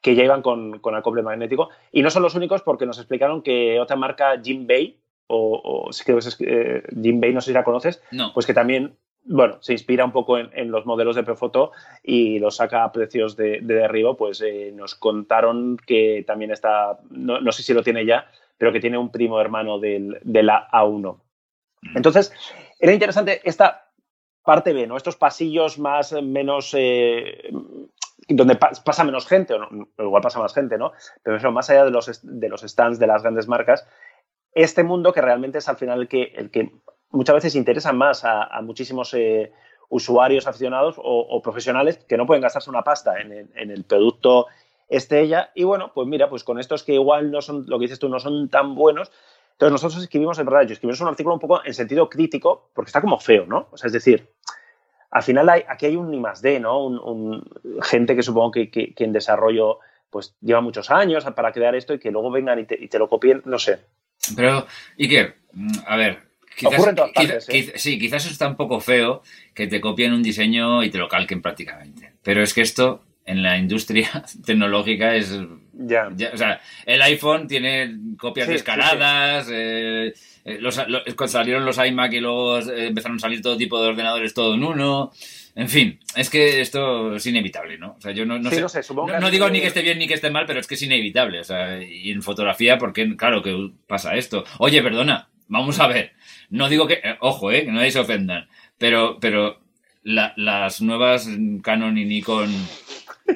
que ya iban con, acople magnético. Y no son los únicos porque nos explicaron que otra marca, Jim Bay, o, o creo que es eh, Jim Bay, no sé si la conoces, pues que también bueno, se inspira un poco en, los modelos de Profoto y lo saca a precios de, derribo, pues eh, nos contaron que también está, no, sé si lo tiene ya, pero que tiene un primo hermano del, de la A1. Entonces, era interesante esta parte B, ¿no? Estos pasillos más, menos, eh, donde pasa menos gente, o, igual pasa más gente, ¿no? Pero más allá de los, de los stands de las grandes marcas, este mundo que realmente es al final que, el que muchas veces interesa más a, muchísimos eh, usuarios aficionados o, profesionales que no pueden gastarse una pasta en el, en el producto estrella. Y bueno, pues mira, pues con estos que igual no son, lo que dices tú, no son tan buenos. Entonces nosotros escribimos, en verdad, escribimos un artículo un poco en sentido crítico, porque está como feo, ¿no? O sea, es decir, al final aquí hay un I más D, ¿no? Un, gente que supongo que, en desarrollo pues lleva muchos años para crear esto y que luego vengan y te, lo copien, no sé. Pero, Iker, a ver, quizás, ¿eh? sí, quizás está un poco feo que te copien un diseño y te lo calquen prácticamente. Pero es que esto en la industria [LAUGHS] tecnológica es... Ya. o sea, el iPhone tiene copias descaradas, eh, eh, cuando salieron los iMac y luego empezaron a salir todo tipo de ordenadores todo en uno. En fin, es que esto es inevitable, ¿no? O sea, yo no, no, sé, no, digo ni que esté bien ni que esté mal, pero es que es inevitable. O sea, y en fotografía, porque claro que pasa esto. Oye, perdona, vamos a ver. No digo que, eh, ojo, eh, que no se ofendan, pero, pero las nuevas Canon y Nikon.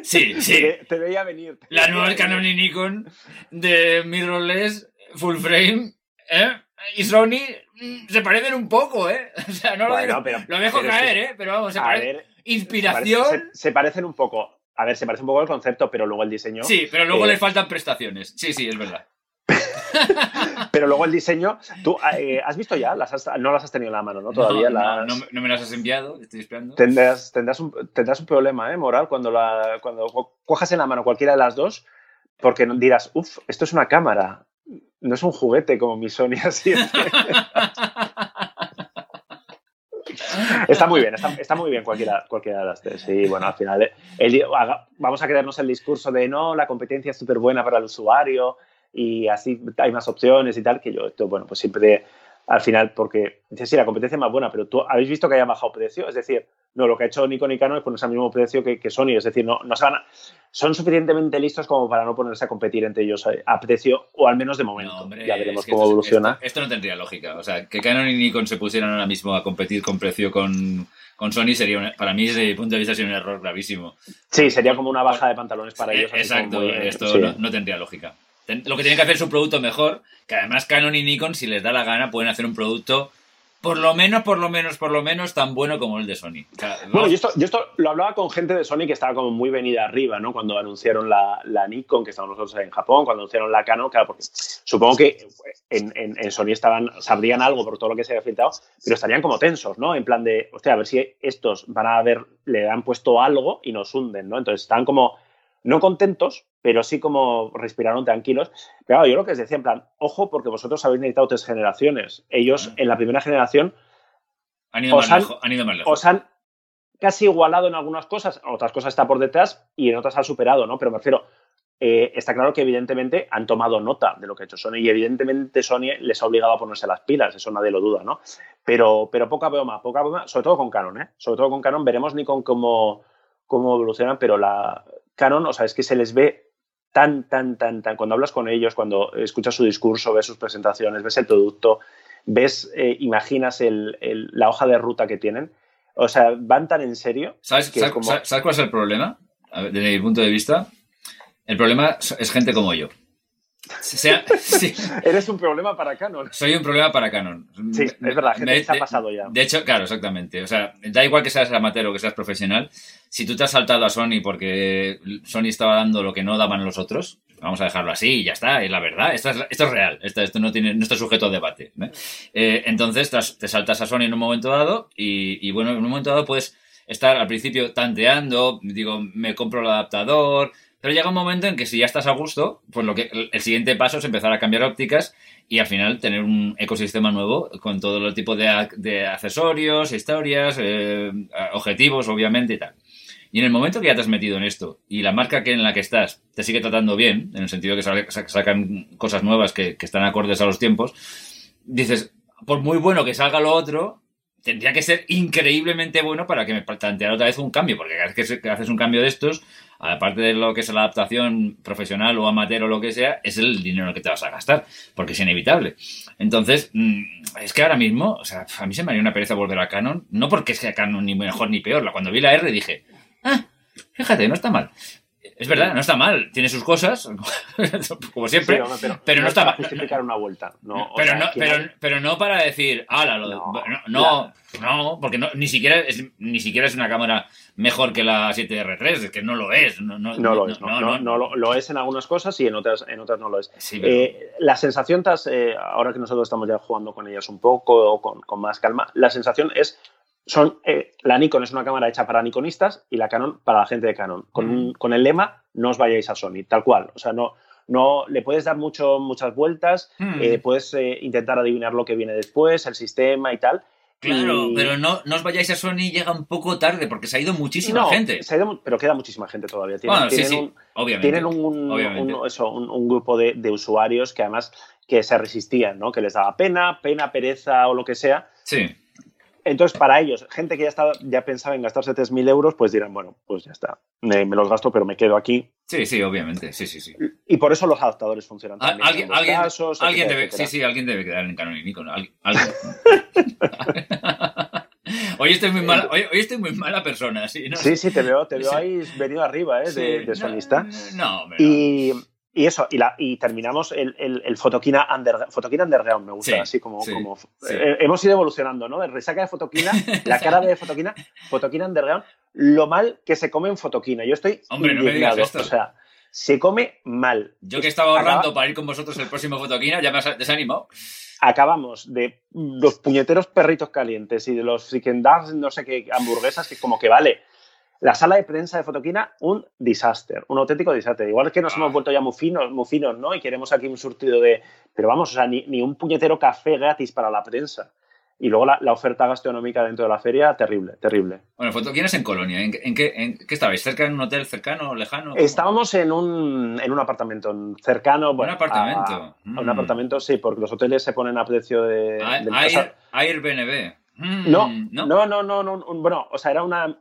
Sí, sí. Te, veía venir. las nuevas Canon y Nikon de mirrorless, full frame, ¿eh? y Sony mm, se parecen un poco, ¿eh? [LAUGHS] O sea, no lo digo, lo dejo caer, ¿eh? Pero vamos, se parecen. Inspiración. Se, parecen un poco. A ver, se parece un poco el concepto, pero luego el diseño. Sí, pero luego le faltan prestaciones. Sí, sí, es verdad. [LAUGHS] pero luego el diseño, tú eh, has visto ya, las no las has tenido en la mano, ¿no? Todavía no, no, me las has enviado, estoy esperando. Tendrás, tendrás, un, tendrás un problema, ¿eh? Moral, cuando, la, cuando cojas en la mano cualquiera de las dos, porque dirás, uff, esto es una cámara no es un juguete como mi Sony [LAUGHS] así. está muy bien, está, muy bien cualquiera, cualquiera de las tres. Sí, bueno, al final vamos a crearnos el discurso de no, la competencia es súper buena para el usuario y así hay más opciones y tal, que yo esto, bueno, pues siempre al final, porque dices, sí, la competencia es más buena, pero tú habéis visto que haya bajado precio, es decir, no, lo que ha hecho Nikon y Canon es ponerse al mismo precio que, Sony, es decir, no, no se van son suficientemente listos como para no ponerse a competir entre ellos a, precio, o al menos de momento. ya veremos cómo evoluciona. Esto, no tendría lógica, o sea, que Canon y Nikon se pusieran ahora mismo a competir con precio con, con Sony sería, para mí, desde mi punto de vista, sería un error gravísimo. Sí, sería como una baja de pantalones para ellos. Exacto, esto no tendría lógica. Lo que tienen que hacer es un producto mejor, que además Canon y Nikon, si les da la gana, pueden hacer un producto por lo menos, por lo menos, por lo menos tan bueno como el de Sony. bueno, yo esto, yo esto lo hablaba con gente de Sony que estaba como muy venida arriba, ¿no? Cuando anunciaron la, Nikon, que estábamos nosotros en Japón, cuando anunciaron la Canon, claro, porque supongo que en, Sony estaban, sabrían algo por todo lo que se había filtrado, pero estarían como tensos, ¿no? En plan de, hostia, a ver si estos van a ver, le han puesto algo y nos hunden, ¿no? Entonces estaban como no contentos, pero sí como respiraron tranquilos. Pero yo lo que les decía, en plan, ojo, porque vosotros habéis necesitado tres generaciones. Ellos en la primera generación han ido, más, lejos, han ido Os han casi igualado en algunas cosas, otras cosas está por detrás y en otras han superado, ¿no? Pero me refiero, eh, está claro que evidentemente han tomado nota de lo que ha hecho Sony y evidentemente Sony les ha obligado a ponerse las pilas, eso nadie lo duda, ¿no? Pero, pero poca broma, poca broma, sobre todo con Canon, ¿eh? Sobre todo con Canon, veremos ni con cómo, cómo evolucionan, pero la, Canon, o sea, es que se les ve tan, tan, tan, tan, cuando hablas con ellos, cuando escuchas su discurso, ves sus presentaciones, ves el producto, ves, eh, imaginas la hoja de ruta que tienen, o sea, van tan en serio. ¿Sabes, ¿sabes cuál es el problema? Desde mi punto de vista, el problema es gente como yo. [LAUGHS] Eres un problema para Canon. Soy un problema para Canon. Sí, es verdad, gente se ha pasado ya. De hecho, claro, exactamente. O sea, da igual que seas amateur o que seas profesional. Si tú te has saltado a Sony porque Sony estaba dando lo que no daban los otros, vamos a dejarlo así y ya está, es la verdad. Esto es, esto es real. Esto, esto, no, tiene, no está sujeto a debate. Eh, entonces, te saltas a Sony en un momento dado y, y, bueno, en un momento dado puedes estar al principio tanteando, digo, me compro el adaptador, pero llega un momento en que si ya estás a gusto, pues lo que el siguiente paso es empezar a cambiar ópticas y al final tener un ecosistema nuevo con todo el tipo de, accesorios, historias, eh, objetivos, obviamente y tal. Y en el momento que ya te has metido en esto y la marca que en la que estás te sigue tratando bien, en el sentido que sacan cosas nuevas que, que están acordes a los tiempos, dices, por muy bueno que salga lo otro, tendría que ser increíblemente bueno para que me planteara otra vez un cambio, porque cada vez que haces un cambio de estos, aparte de lo que es la adaptación profesional o amateur o lo que sea, es el dinero que te vas a gastar, porque es inevitable. Entonces, mm, es que ahora mismo, o sea, a mí se me haría una pereza volver a Canon, no porque sea Canon ni mejor ni peor, cuando vi la R dije, ah, fíjate, no está mal. Es verdad, no está mal, tiene sus cosas, [LAUGHS] como siempre, pero, no, está mal. justificar una vuelta. pero, no, pero, no para decir, ala, lo, no, no, porque ni, siquiera es, ni siquiera es una cámara mejor que la 7R3, es que no lo es. No, lo es, no, lo, es en algunas cosas y en otras, en otras no lo es. Eh, la sensación, eh, ahora que nosotros estamos ya jugando con ellas un poco, con, con más calma, la sensación es son, eh, la Nikon es una cámara hecha para Nikonistas y la Canon para la gente de Canon. Con, el lema, no os vayáis a Sony, tal cual. O sea, no, no le puedes dar mucho, muchas vueltas, eh, puedes eh, intentar adivinar lo que viene después, el sistema y tal. Claro, pero no, no os vayáis a Sony llega un poco tarde porque se ha ido muchísima gente. pero queda muchísima gente todavía. Tienen, tienen un, obviamente, tienen un, grupo de, de, usuarios que además que se resistían, ¿no? Que les daba pena, pena, pereza o lo que sea. Sí. Entonces, para ellos, gente que ya, estaba, ya pensaba en gastarse 3.000 euros, pues dirán, bueno, pues ya está, me, los gasto, pero me quedo aquí. Sí, sí, obviamente, sí, sí, sí. Y por eso los adaptadores funcionan también. ¿Alguien, alguien, alguien debe, sí, sí, alguien debe quedar en Canon y Nikon. ¿Alguien? [LAUGHS] hoy, estoy muy mala, hoy, estoy muy mala persona, sí. ¿no? Sí, sí, te veo, te veo ahí venido arriba, ¿eh? De, de sonista. No, no, Y y eso, y, la, y terminamos el, el, el Fotoquina, under, Fotoquina Underground, me gusta, así como... como eh, hemos ido evolucionando, ¿no? De resaca de Fotoquina, [LAUGHS] la cara de Fotoquina, Fotoquina Underground, lo mal que se come en Fotoquina. Yo estoy Hombre, no me digas esto. O sea, se come mal. Yo que estaba ahorrando para ir con vosotros el próximo Fotoquina, ya me has desanimado. Acabamos de los puñeteros perritos calientes y de los dogs, no sé qué, hamburguesas, que como que vale la sala de prensa de Fotoquina, un desastre, un auténtico desastre. Igual que nos hemos vuelto ya muy finos, muy finos, ¿no? Y queremos aquí un surtido de... Pero vamos, o sea, ni, un puñetero café gratis para la prensa. Y luego la, oferta gastronómica dentro de la feria, terrible, terrible. Bueno, Fotoquina es en Colonia. ¿En, qué, en qué, estabais? ¿Cerca de un hotel cercano, lejano? Estábamos en un, en un apartamento cercano. Bueno, ¿Un apartamento? un mm. apartamento, sí, porque los hoteles se ponen a precio de... Air, Airbnb. Mm, no, no, no, no, no, bueno, o sea, era una,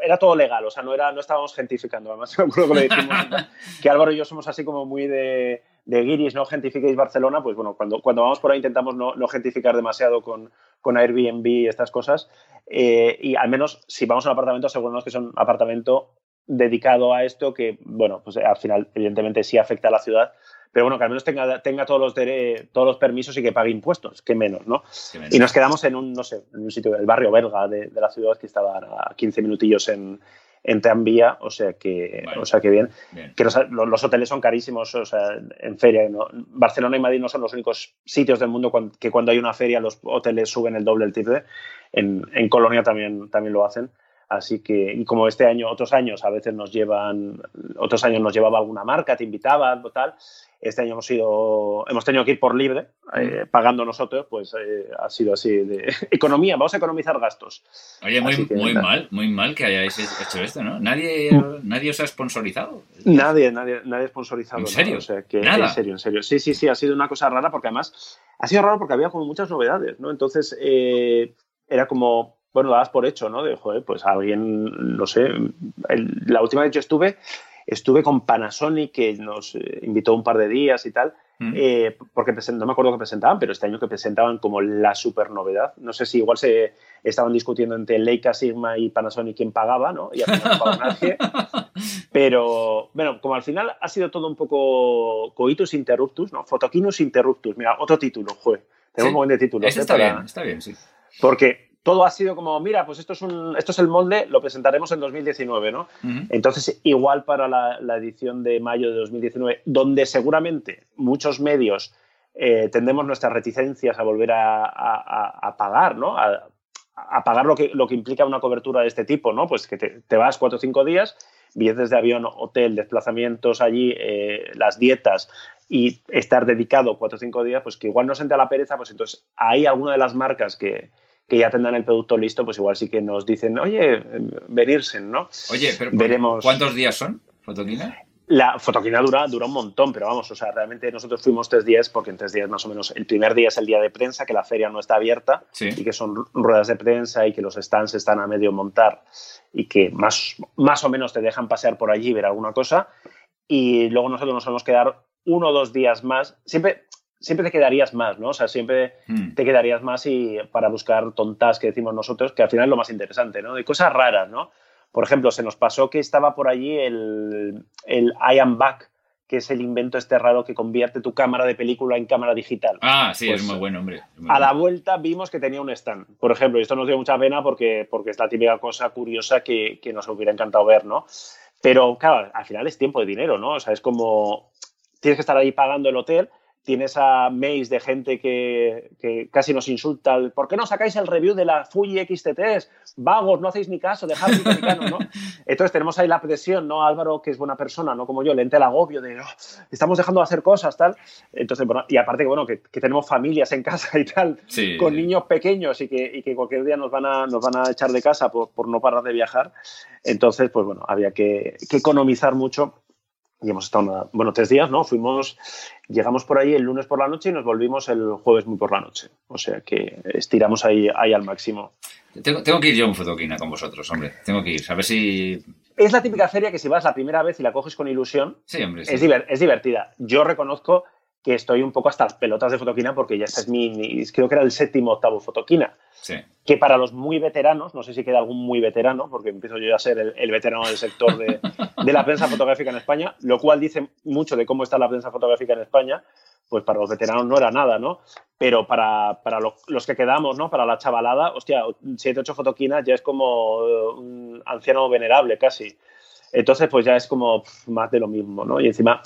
era todo legal, o sea, no era, no estábamos gentificando, además [LAUGHS] me acuerdo que le dijimos [LAUGHS] que Álvaro y yo somos así como muy de, de guiris, no gentifiquéis Barcelona, pues bueno, cuando, cuando vamos por ahí intentamos no, no gentificar demasiado con, con Airbnb y estas cosas, eh, y al menos si vamos a un apartamento, asegurarnos que es un apartamento dedicado a esto, que bueno, pues al final evidentemente sí afecta a la ciudad, pero bueno, que al menos tenga, tenga todos, los todos los permisos y que pague impuestos, que menos, ¿no? Y nos quedamos en un, no sé, en un sitio del barrio belga de, la ciudad que estaba a 15 minutillos en, en tranvía, o sea que, o sea que bien. Que los, hoteles son carísimos, o sea, en feria. Barcelona y Madrid no son los únicos sitios del mundo que cuando hay una feria los hoteles suben el doble, el triple. En, en Colonia también, también lo hacen. Así que, y como este año, otros años a veces nos llevan, otros años nos llevaba alguna marca, te invitaban o tal, este año hemos ido, hemos tenido que ir por libre, eh, pagando nosotros, pues eh, ha sido así de [LAUGHS] economía, vamos a economizar gastos. Oye, muy, muy mal, muy mal que hayáis hecho esto, ¿no? Nadie, mm. nadie os ha sponsorizado. Nadie, nadie, nadie ha sponsorizado. ¿En serio? O sea, que, En serio, en serio. Sí, sí, sí, ha sido una cosa rara porque además ha sido raro porque había como muchas novedades, ¿no? Entonces eh, era como, bueno, lo das por hecho, ¿no? De, joder, pues alguien, no sé, la última vez que yo estuve Estuve con Panasonic, que nos eh, invitó un par de días y tal, mm. eh, porque no me acuerdo que presentaban, pero este año que presentaban como la super novedad. No sé si igual se estaban discutiendo entre Leica, Sigma y Panasonic quién pagaba, ¿no? Y al final no pagó nadie. [LAUGHS] Pero, bueno, como al final ha sido todo un poco coitus interruptus, ¿no? Fotoquinus interruptus. Mira, otro título, joder. Tenemos un buen de títulos. Este está bien, está bien, sí. Porque todo ha sido como, mira, pues esto es, un, esto es el molde, lo presentaremos en 2019, ¿no? Entonces, igual para la, edición de mayo de 2019, donde seguramente muchos medios eh, tendremos nuestras reticencias a volver a, pagar, ¿no? A, pagar lo que, lo que implica una cobertura de este tipo, ¿no? Pues que te, vas cuatro o cinco días, billetes de avión, hotel, desplazamientos allí, eh, las dietas y estar dedicado cuatro o cinco días, pues que igual no siente a la pereza, pues entonces hay alguna de las marcas que, que ya tendrán el producto listo, pues igual sí que nos dicen, oye, venirse, ¿no? Oye, pero Veremos... ¿cuántos días son, Fotoquina? La fotoquina dura, dura un montón, pero vamos, o sea, realmente nosotros fuimos tres días, porque en tres días más o menos, el primer día es el día de prensa, que la feria no está abierta y que son ruedas de prensa y que los stands están a medio montar y que más, más o menos te dejan pasear por allí y ver alguna cosa. Y luego nosotros nos vamos a quedar uno o dos días más. Siempre, siempre te quedarías más, ¿no? O sea, siempre hmm. te quedarías más y para buscar tontas que decimos nosotros, que al final es lo más interesante, ¿no? De cosas raras, ¿no? Por ejemplo, se nos pasó que estaba por allí el, el I Am Back, que es el invento este raro que convierte tu cámara de película en cámara digital. Ah, sí, es pues muy bueno, hombre. a la vuelta vimos que tenía un stand, por ejemplo, y esto nos dio mucha pena porque, porque es la típica cosa curiosa que, que nos hubiera encantado ver, ¿no? Pero claro, al final es tiempo de dinero, ¿no? O sea, es como tienes que estar ahí pagando el hotel tienes a mails de gente que, casi nos insulta, ¿por qué no sacáis el review de la Fuji XT3? Vagos, no hacéis ni caso, dejad el ¿no? [LAUGHS] Entonces tenemos ahí la presión, ¿no? Álvaro, que es buena persona, no como yo, le entra el agobio de, oh, estamos dejando de hacer cosas, tal. Entonces, bueno, y aparte que, bueno, que, tenemos familias en casa y tal, con niños pequeños y que, que, cualquier día nos van a, nos van a echar de casa por, por no parar de viajar. Entonces, pues bueno, había que, que economizar mucho y hemos estado, bueno, tres días, ¿no? Fuimos, llegamos por ahí el lunes por la noche y nos volvimos el jueves muy por la noche. O sea que estiramos ahí, ahí al máximo. Tengo, que ir yo a un fotoquina con vosotros, hombre. Tengo que ir, a ver si... Es la típica feria que si vas la primera vez y la coges con ilusión, sí, hombre, Es, es divertida. Yo reconozco que estoy un poco hasta las pelotas de fotoquina porque ya este es mi, creo que era el séptimo octavo fotoquina. Sí. Que para los muy veteranos, no sé si queda algún muy veterano, porque empiezo yo a ser el, veterano del sector de, [LAUGHS] de, la prensa fotográfica en España, lo cual dice mucho de cómo está la prensa fotográfica en España, pues para los veteranos no era nada, ¿no? Pero para, para los que quedamos, ¿no? Para la chavalada, hostia, 7, 8 fotoquinas ya es como un anciano venerable casi. Entonces, pues ya es como más de lo mismo, ¿no? Y encima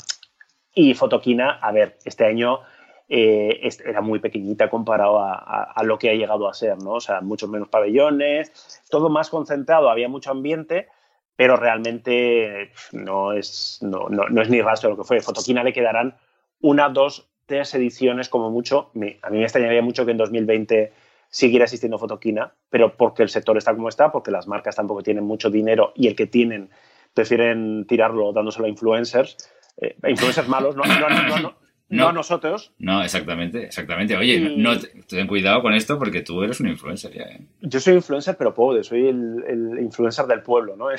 y Fotoquina, a ver, este año eh, era muy pequeñita comparado a, lo que ha llegado a ser, ¿no? O sea, muchos menos pabellones, todo más concentrado, había mucho ambiente, pero realmente no es, no, es ni rastro de lo que fue. Fotoquina le quedarán una, dos, tres ediciones como mucho. a mí me extrañaría mucho que en 2020 siguiera existiendo Fotoquina, pero porque el sector está como está, porque las marcas tampoco tienen mucho dinero y el que tienen prefieren tirarlo dándoselo a influencers eh, influencers malos, no, no, no, no, a nosotros. No, exactamente, exactamente. Oye, no, ten cuidado con esto porque tú eres un influencer ya. ¿eh? Yo soy influencer, pero pobre, soy el, el influencer del pueblo, ¿no? [LAUGHS]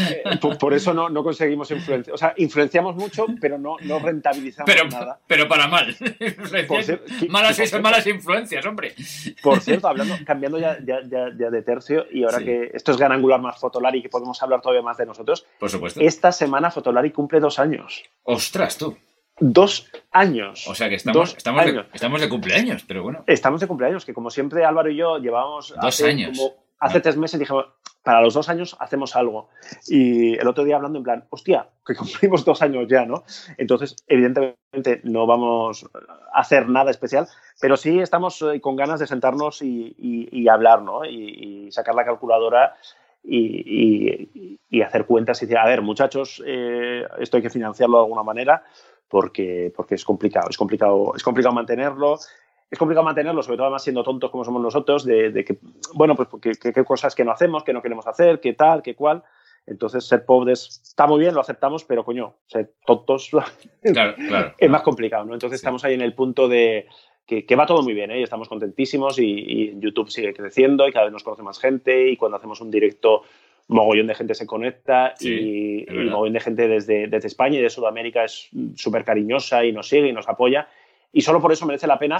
Eh, por, eso no, no conseguimos influenciar. O sea, influenciamos mucho, pero no, no rentabilizamos nada. Pero para mal. [LAUGHS] malas, malas influencias, hombre. Por cierto, hablando, cambiando ya, ya, ya, de tercio, y ahora que esto es Gran Angular más Fotolari, que podemos hablar todavía más de nosotros. Por supuesto. Esta semana Fotolari cumple dos años. Ostras, tú. Dos años. O sea que estamos, estamos, De, estamos de cumpleaños, pero bueno. Estamos de cumpleaños, que como siempre Álvaro y yo llevábamos... Dos años. hace tres meses dijimos, para los dos años hacemos algo. Y el otro día hablando en plan, hostia, que [LAUGHS] cumplimos dos años ya, ¿no? Entonces, evidentemente no vamos a hacer nada especial, pero sí estamos eh, con ganas de sentarnos y, hablar, ¿no? Y, sacar la calculadora y, hacer cuentas y decir, a ver, muchachos, eh, esto hay que financiarlo de alguna manera porque, porque es complicado, es complicado, es complicado mantenerlo es complicado mantenerlo, sobre todo además siendo tontos como somos nosotros, de, que, bueno, pues qué cosas que no hacemos, que no queremos hacer, qué tal, qué cual. Entonces, ser pobres está muy bien, lo aceptamos, pero coño, ser tontos [LAUGHS] es más complicado, ¿no? Entonces, estamos ahí en el punto de que, va todo muy bien, ¿eh? Y estamos contentísimos y, YouTube sigue creciendo y cada vez nos conoce más gente y cuando hacemos un directo, mogollón de gente se conecta y, y, mogollón de gente desde, desde España y de Sudamérica es súper cariñosa y nos sigue y nos apoya y solo por eso merece la pena.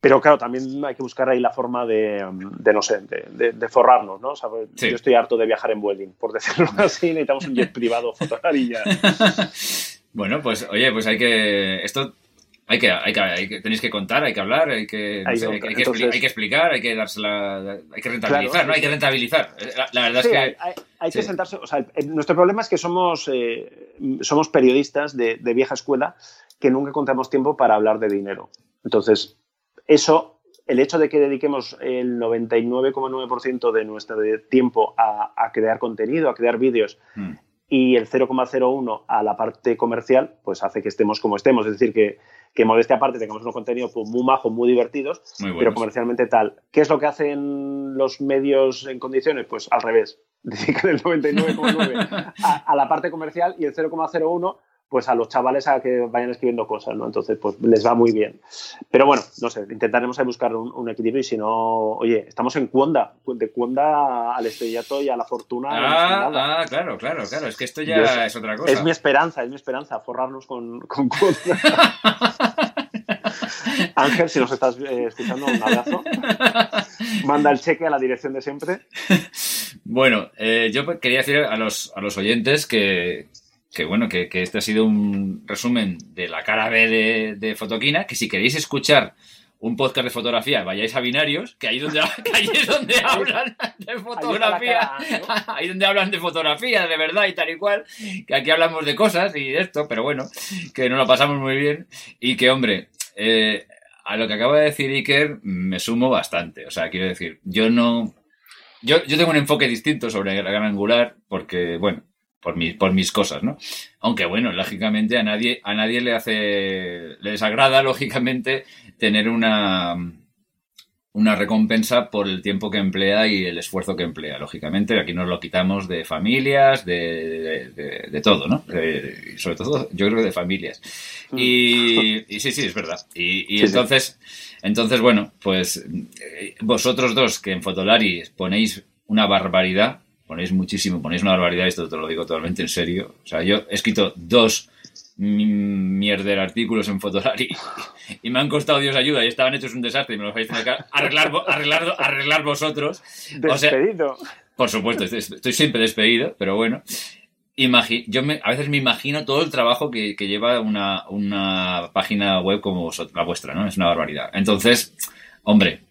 Pero claro, también hay que buscar ahí la forma de, no sé, de, forrarnos, ¿no? Yo estoy harto de viajar en Vueling, por decirlo [LAUGHS] así, necesitamos un jet privado fotograría. [LAUGHS] bueno, pues oye, pues hay que... Esto hay que, hay que, tenéis que contar, hay que hablar, hay que, hay, que, explicar, hay que dársela, hay que rentabilizar, ¿no? Hay que rentabilizar. La, verdad es que... Hay, que sentarse, o sea, nuestro problema es que somos, eh, somos periodistas de, de, vieja escuela que nunca contamos tiempo para hablar de dinero. Entonces, eso, el hecho de que dediquemos el 99,9% de nuestro tiempo a, crear contenido, a crear vídeos, mm. Y el 0,01 a la parte comercial, pues hace que estemos como estemos. Es decir, que, que modestia aparte tengamos unos contenidos pues, muy majos, muy divertidos, pero comercialmente tal. ¿Qué es lo que hacen los medios en condiciones? Pues al revés. [LAUGHS] dedican el 99,9 a, a la parte comercial y el 0,01 pues a los chavales a que vayan escribiendo cosas, ¿no? Entonces, pues les va muy bien. Pero bueno, no sé, intentaremos ahí buscar un, equilibrio y si no, oye, estamos en Cuonda, de Cuonda al estrellato y a la fortuna. Ah, ah claro, claro, claro, es que esto ya es otra cosa. Es mi esperanza, es mi esperanza, forrarnos con, con Cuonda. [LAUGHS] Ángel, si nos estás eh, escuchando, un abrazo. Manda el cheque a la dirección de siempre. Bueno, eh, yo quería decir a los, a los oyentes que, que bueno, que, este ha sido un resumen de la cara B de, de Fotoquina, que si queréis escuchar un podcast de fotografía, vayáis a Binarios, que ahí, donde, [LAUGHS] ahí es donde hablan de fotografía, [LAUGHS] ahí, donde hablan de fotografía, de verdad y tal y cual, que aquí hablamos de cosas y de esto, pero bueno, que nos lo pasamos muy bien. Y que, hombre, eh, a lo que acaba de decir Iker me sumo bastante, o sea, quiero decir, yo no... Yo, yo tengo un enfoque distinto sobre la gran angular porque, bueno, por, por mis cosas, ¿no? Aunque bueno, lógicamente a nadie, a nadie le hace, le desagrada, [LAUGHS] lógicamente, tener una, una recompensa por el tiempo que emplea y el esfuerzo que emplea. Lógicamente, aquí nos lo quitamos de familias, de, de, todo, ¿no? sobre todo, yo creo que de familias. Mm. Y, sí, sí, es verdad. Y, entonces, entonces, bueno, pues eh, vosotros dos que en Fotolari ponéis una barbaridad, ponéis muchísimo, ponéis una barbaridad, esto te lo digo totalmente en serio. O sea, yo he escrito dos mierder artículos en Fotolari [LAUGHS] y me han costado Dios ayuda y estaban hechos un desastre y me los vais a arreglar, arreglar, arreglar vosotros. Despedido. por supuesto, estoy, siempre despedido, pero bueno. yo a veces me imagino todo el trabajo que, lleva una, una, página web como la vuestra, ¿no? Es una barbaridad. Entonces, hombre,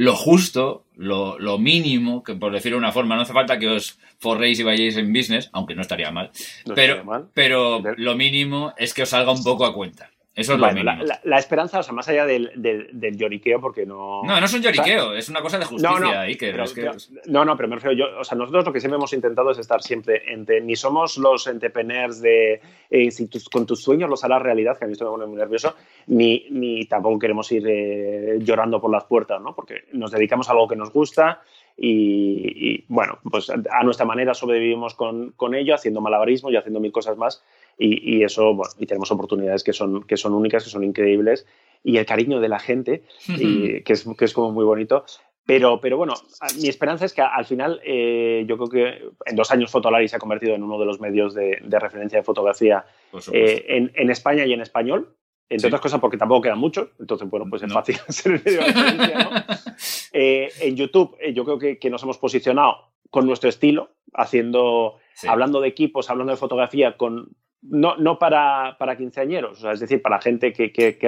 lo justo, lo, lo, mínimo, que por decirlo de una forma, no hace falta que os forréis y vayáis en business, aunque no estaría mal, pero, pero lo mínimo es que os salga un poco a cuenta. Eso es lo mínimo. La, esperanza, o sea, más allá del, del, lloriqueo, porque no. No, no es un lloriqueo, es una cosa de justicia. No, no, ahí que, es que... no, no, pero me refiero yo. O sea, nosotros lo que siempre hemos intentado es estar siempre entre. Ni somos los entrepreneurs de. Eh, si con tus sueños los harás realidad, que a mí esto me pone muy nervioso, ni, ni tampoco queremos ir eh, llorando por las puertas, ¿no? Porque nos dedicamos a algo que nos gusta. Y, y, bueno, pues a nuestra manera sobrevivimos con, con ello, haciendo malabarismo y haciendo mil cosas más y, eso, bueno, y tenemos oportunidades que son, que son únicas, que son increíbles, y el cariño de la gente, y, que, es, que es como muy bonito. Pero, pero bueno, mi esperanza es que al final, eh, yo creo que en dos años Fotolari se ha convertido en uno de los medios de, referencia de fotografía eh, en, en, España y en español. Entre otras cosas porque tampoco quedan muchos, entonces, bueno, pues es fácil [LAUGHS] ser el medio de referencia, ¿no? [LAUGHS] Eh, en YouTube, yo creo que, que, nos hemos posicionado con nuestro estilo, haciendo, hablando de equipos, hablando de fotografía con, no, no para, para quinceañeros, es decir, para gente que, que,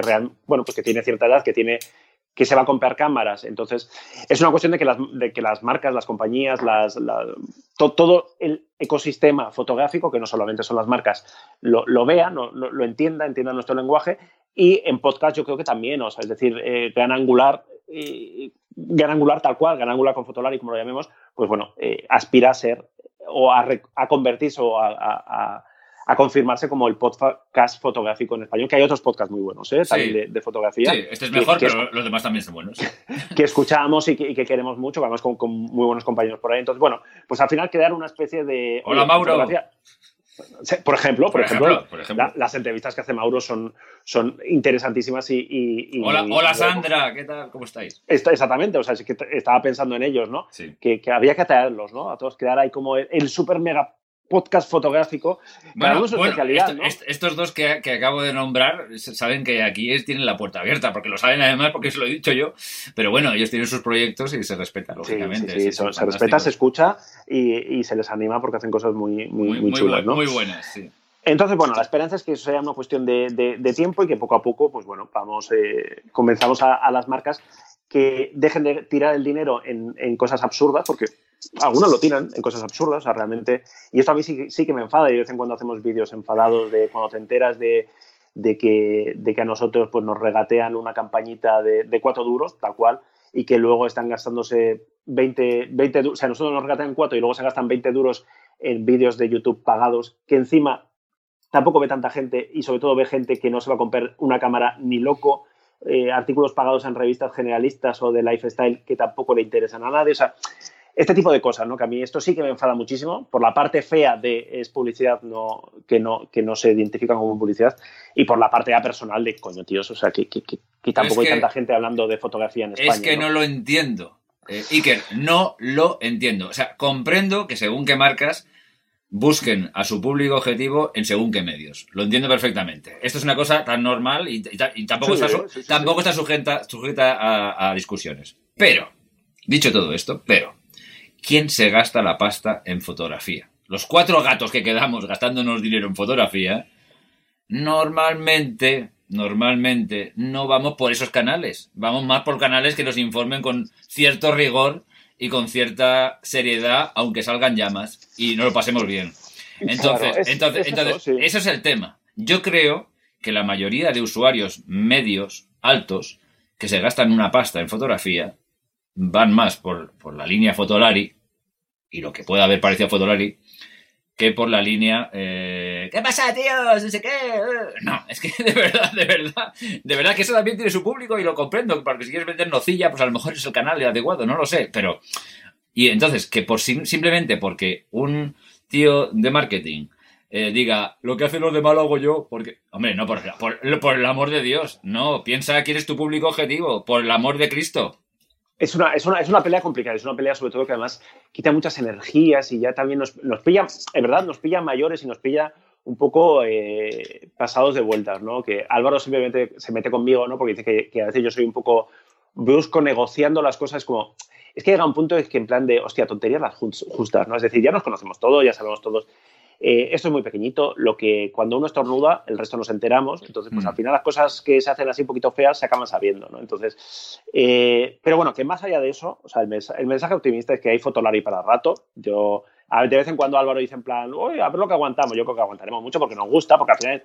bueno, pues que tiene cierta edad, que tiene que se va a comprar cámaras. Entonces, es una cuestión de que las, de que las marcas, las compañías, las, todo el ecosistema fotográfico, que no solamente son las marcas, lo, lo vean, lo, lo, entienda, entienda nuestro lenguaje. Y en podcast yo creo que también, o sea, es decir, eh, gran angular, eh, gran angular tal cual, gran angular con Fotolari, como lo llamemos, pues bueno, eh, aspira a ser o a, a convertirse o a a confirmarse como el podcast fotográfico en español, que hay otros podcasts muy buenos, ¿eh? También de, fotografía. Sí, este es mejor, pero los demás también son buenos. [LAUGHS] que escuchamos y que, queremos mucho, vamos con, muy buenos compañeros por ahí. Entonces, bueno, pues al final crear una especie de... Hola, Mauro. Por ejemplo, por, ejemplo, las entrevistas que hace Mauro son, son interesantísimas y... hola, hola Sandra, ¿qué tal? ¿Cómo estáis? exactamente, o sea, es que estaba pensando en ellos, ¿no? Sí. Que, había que traerlos, ¿no? A todos, crear ahí como el, el super mega podcast fotográfico. Bueno, especialidad, estos dos que, acabo de nombrar saben que aquí es, tienen la puerta abierta, porque lo saben además, porque se lo he dicho yo. Pero bueno, ellos tienen sus proyectos y se respeta, lógicamente. Sí, sí, se respeta, se escucha y, se les anima porque hacen cosas muy, muy, muy, chulas. Muy buenas, sí. Entonces, bueno, la esperanza es que eso sea una cuestión de, tiempo y que poco a poco, pues bueno, vamos, eh, convenzamos a, las marcas que dejen de tirar el dinero en, en cosas absurdas, porque algunos lo tiran en cosas absurdas, o sea, realmente. Y esto a mí sí, sí que me enfada. Y de vez en cuando hacemos vídeos enfadados de cuando te enteras de, que, a nosotros pues, nos regatean una campañita de, cuatro duros, tal cual, y que luego están gastándose 20, 20 O sea, nosotros nos regatean cuatro y luego se gastan 20 duros en vídeos de YouTube pagados, que encima tampoco ve tanta gente y sobre todo ve gente que no se va a comprar una cámara ni loco. Eh, artículos pagados en revistas generalistas o de lifestyle que tampoco le interesan a nadie. O sea, este tipo de cosas, ¿no? Que a mí esto sí que me enfada muchísimo por la parte fea de es publicidad no, que, no, que no se identifica como publicidad y por la parte ya personal de coño, tíos, o sea, que, que, que tampoco hay tanta gente hablando de fotografía en España. Es que no, lo entiendo. Eh, Iker, no lo entiendo. O sea, comprendo que según qué marcas busquen a su público objetivo en según qué medios. Lo entiendo perfectamente. Esto es una cosa tan normal y, tampoco, está, tampoco está sujeta, sujeta a, a discusiones. Pero, dicho todo esto, pero, ¿quién se gasta la pasta en fotografía? Los cuatro gatos que quedamos gastándonos dinero en fotografía, normalmente, normalmente no vamos por esos canales. Vamos más por canales que nos informen con cierto rigor y con cierta seriedad, aunque salgan llamas y no lo pasemos bien. Entonces, entonces, entonces eso, es el tema. Yo creo que la mayoría de usuarios medios, altos, que se gastan una pasta en fotografía, van más por, por la línea Fotolari y lo que pueda haber parecido Fotolari que por la línea eh, ¿qué pasa, tíos? no sé qué no, es que de verdad, de verdad de verdad que eso también tiene su público y lo comprendo porque si quieres vender nocilla pues a lo mejor es el canal adecuado, no lo sé pero y entonces que por simplemente porque un tío de marketing eh, diga, lo que hacen los demás lo hago yo, porque, hombre, no, por, por, por el amor de Dios, no, piensa quién es tu público objetivo, por el amor de Cristo. Es una, es, una, es una pelea complicada, es una pelea sobre todo que además quita muchas energías y ya también nos, nos pilla, en verdad, nos pilla mayores y nos pilla un poco eh, pasados de vueltas, ¿no? Que Álvaro simplemente se mete conmigo, ¿no? Porque dice que, que, a veces yo soy un poco brusco negociando las cosas como... Es que llega un punto en que en plan de, hostia, tonterías las justas, ¿no? Es decir, ya nos conocemos todos, ya sabemos todos eh, esto es muy pequeñito, lo que cuando uno estornuda, el resto nos enteramos, entonces pues al mm. final las cosas que se hacen así un poquito feas se acaban sabiendo, ¿no? Entonces, eh, pero bueno, que más allá de eso, o sea, el, mensaje optimista es que hay Fotolari para rato, yo de vez en cuando Álvaro dice en plan, oye, a ver lo que aguantamos, yo creo que aguantaremos mucho porque nos gusta, porque al final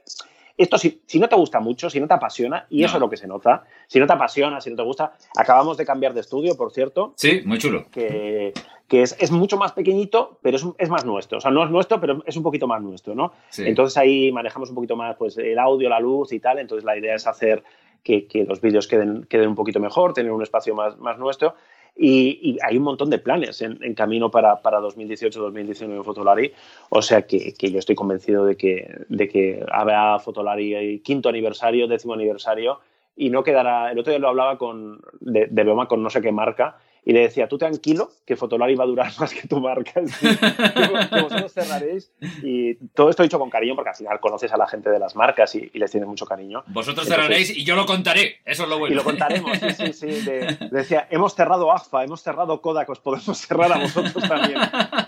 esto si, si, no te gusta mucho, si no te apasiona, y eso es lo que se nota, si no te apasiona, si no te gusta, acabamos de cambiar de estudio, por cierto. Sí, muy chulo. Que, que es, es, mucho más pequeñito, pero es, es, más nuestro. O sea, no es nuestro, pero es un poquito más nuestro, ¿no? Entonces ahí manejamos un poquito más pues, el audio, la luz y tal, entonces la idea es hacer que, que los vídeos queden, queden un poquito mejor, tener un espacio más, más nuestro. Y, hay un montón de planes en, camino para, para 2018-2019 en Fotolari. O sea que, que, yo estoy convencido de que, de que habrá Fotolari quinto aniversario, décimo aniversario. Y no quedará. El otro día lo hablaba con, de, de broma con no sé qué marca y le decía, tú tranquilo, que Fotolari va a durar [LAUGHS] más que tu marca, que, vosotros cerraréis. Y todo esto dicho con cariño, porque al final conoces a la gente de las marcas y, les tienes mucho cariño. Vosotros cerraréis y yo lo contaré, eso es lo bueno. Y lo contaremos, sí, sí, sí. le decía, hemos cerrado AFA, hemos cerrado Kodak, os podemos cerrar a vosotros también.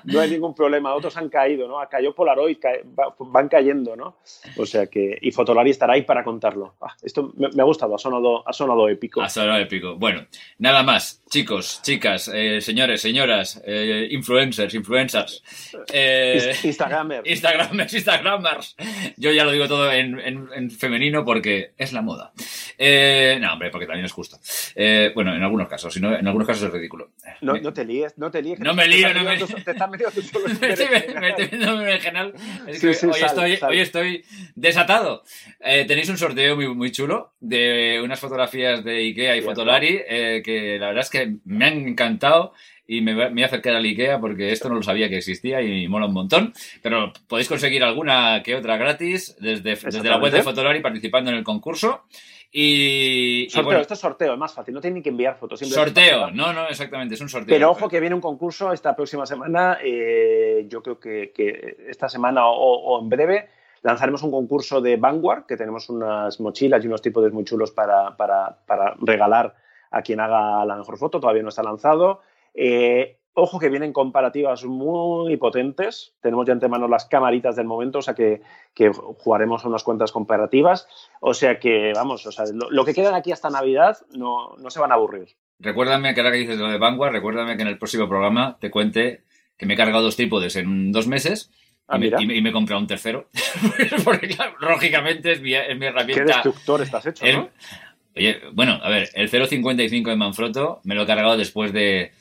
No hay ningún problema, otros han caído, ¿no? Cayó Polaroid, van cayendo, ¿no? O sea que, y Fotolari estará ahí para contarlo. Ah, esto me, ha gustado, ha sonado, ha sonado épico. Ha sonado épico. Bueno, nada más, chicos, chicas, eh, señores, señoras, eh, influencers, influencers. Eh, Instagramers. [LAUGHS] Instagramers, Instagramers. Yo ya lo digo todo en, femenino porque es la moda. no, hombre, porque también es justo. bueno, en algunos casos, sino en algunos casos es ridículo. No, no te líes, no te líes. No me lío, no me lío. Te estás metiendo tú solo en [LAUGHS] me, estoy metiendo en general. Es que hoy, estoy, hoy estoy desatado. tenéis un sorteo muy, muy chulo de unas fotografías de Ikea y Fotolari que la verdad es que me han encantado y me, voy a acercar al IKEA porque esto no lo sabía que existía y mola un montón. Pero podéis conseguir alguna que otra gratis desde, desde la web de Fotolari participando en el concurso. Y, sorteo, esto es sorteo, es más fácil, no tiene ni que enviar fotos. Sorteo, no, no, exactamente, es un sorteo. Pero ojo que viene un concurso esta próxima semana, eh, yo creo que, que, esta semana o, o, en breve lanzaremos un concurso de Vanguard, que tenemos unas mochilas y unos tipos muy chulos para, para, para regalar a quien haga la mejor foto, todavía no está lanzado. Eh, ojo que vienen comparativas muy potentes, tenemos ya antemano las camaritas del momento, o sea que, que jugaremos unas cuantas comparativas, o sea que, vamos, o sea, lo, que quedan aquí hasta Navidad no, no, se van a aburrir. Recuérdame que ahora que dices lo de Vanguard, recuérdame que en el próximo programa te cuente que me he cargado dos trípodes en dos meses Ah, y, me, y, me, he comprado un tercero. [LAUGHS] Porque, claro, lógicamente es mi, es mi herramienta. ¿Qué destructor estás hecho, ¿no? Oye, bueno, a ver, el 0.55 de Manfrotto me lo he cargado después de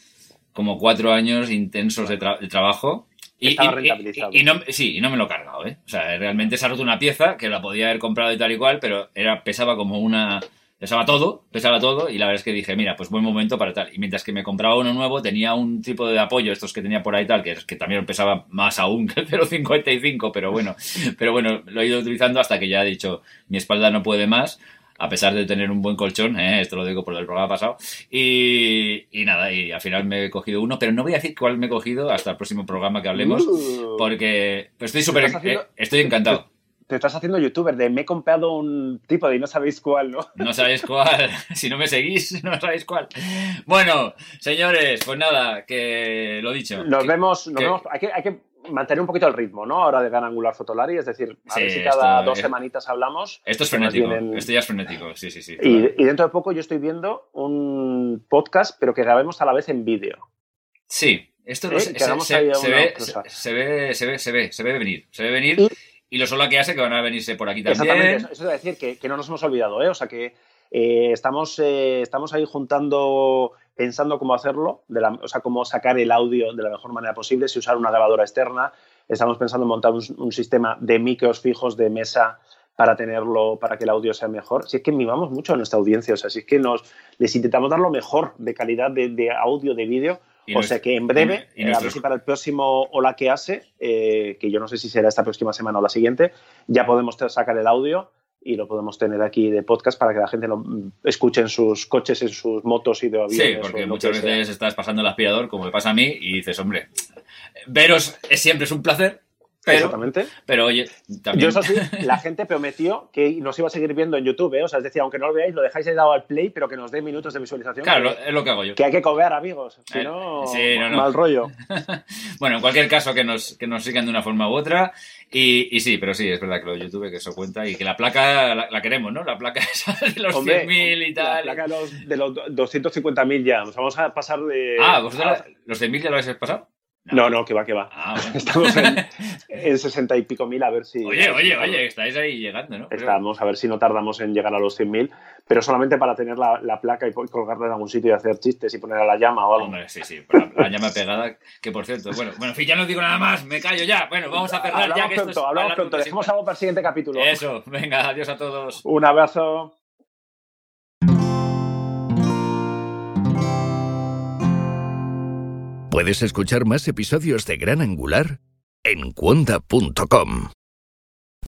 como cuatro años intensos de, trabajo. Y, Estaba rentabilizado. Y, no, sí, y no me lo he cargado, ¿eh? O sea, realmente se ha roto una pieza que la podía haber comprado y tal y cual, pero era, pesaba como una pesaba todo, pesaba todo, y la verdad es que dije, mira, pues buen momento para tal. Y mientras que me compraba uno nuevo, tenía un tipo de apoyo, estos que tenía por ahí tal, que, que también pesaba más aún que el 0,55, pero bueno, pero bueno, lo he ido utilizando hasta que ya he dicho, mi espalda no puede más, a pesar de tener un buen colchón, ¿eh? esto lo digo por el programa pasado, y, y, nada, y al final me he cogido uno, pero no voy a decir cuál me he cogido hasta el próximo programa que hablemos, Uh. porque pues estoy súper, haciendo- eh, estoy encantado. Te estás haciendo youtuber de me he comprado un tipo de y no sabéis cuál, ¿no? No sabéis cuál. [LAUGHS] Si no me seguís, no sabéis cuál. Bueno, señores, pues nada, que lo dicho. Nos Que- vemos, nos que- vemos. Hay que, hay que mantener un poquito el ritmo, ¿no? Ahora de Gran Angular Fotolari, es decir, a Sí, ver si cada esto dos semanitas hablamos. Esto es frenético. vienen- Esto ya es frenético, sí, sí, sí. Y, y dentro de poco yo estoy viendo un podcast, pero que grabemos a la vez en vídeo. Sí, esto lo ¿Eh? se, se- se- ve, se, ve, se ve, se ve, se ve venir, se ve venir. Y- Y, lo solo que hace que van a venirse por aquí Exactamente, también. eso, eso es decir, que, que no nos hemos olvidado, ¿eh? O sea que eh, estamos, eh, estamos ahí juntando, pensando cómo hacerlo, de la- o sea, cómo sacar el audio de la mejor manera posible, si usar una grabadora externa. Estamos pensando en montar un, un sistema de micros fijos de mesa para tenerlo, para que el audio sea mejor. Si es que mimamos mucho a nuestra audiencia, o sea, si es que nos, les intentamos dar lo mejor de calidad de, de audio, de vídeo. O nuestro- sea que en breve, y eh, a ver si para el próximo Hola que hace, eh, que yo no sé si será esta próxima semana o la siguiente, ya podemos sacar el audio y lo podemos tener aquí de podcast para que la gente lo mm, escuche en sus coches, en sus motos y de aviones. Sí, porque muchas sea. veces estás pasando el aspirador, como me pasa a mí, y dices, hombre, veros es, siempre es un placer, pero, Exactamente. pero oye, también... Yo, eso sí, [LAUGHS] la gente prometió que nos iba a seguir viendo en YouTube, ¿eh? O sea, es decir, aunque no lo veáis, lo dejáis ahí dado al play, pero que nos dé minutos de visualización. Claro, que, es lo que hago yo. que hay que cobrar, amigos. Si Eh, no, sí, no, no. mal rollo. [LAUGHS] Bueno, en cualquier caso, que nos, que nos sigan de una forma u otra. Y, y sí, pero sí, es verdad que lo de YouTube, que eso cuenta. Y que la placa la, la queremos, ¿no? La placa [LAUGHS] esa de los Hombre, 100.000 y La tal. placa de los, de los 250.000 ya. Nos vamos a pasar de. Ah, ¿vosotros a- los de 1.000 ya lo habéis pasado? No, no, que va, que va. Ah, bueno. [LAUGHS] Estamos en, en [LAUGHS] 60 y pico mil, a ver si. Oye, oye, oye, estáis ahí llegando, ¿no? Estamos a ver si no tardamos en llegar a los 100.000, pero solamente para tener la, la placa y colgarla en algún sitio y hacer chistes y poner a la llama o algo. Hombre, sí, sí, la, la llama pegada, que por cierto, bueno, bueno, en fin, ya no digo nada más, me callo ya. Bueno, vamos a cerrar hablamos ya que esto pronto, es hablamos pronto. Dejemos algo para el siguiente capítulo. Eso, venga, adiós a todos. Un abrazo. Puedes escuchar más episodios de Gran Angular en cuonda.com.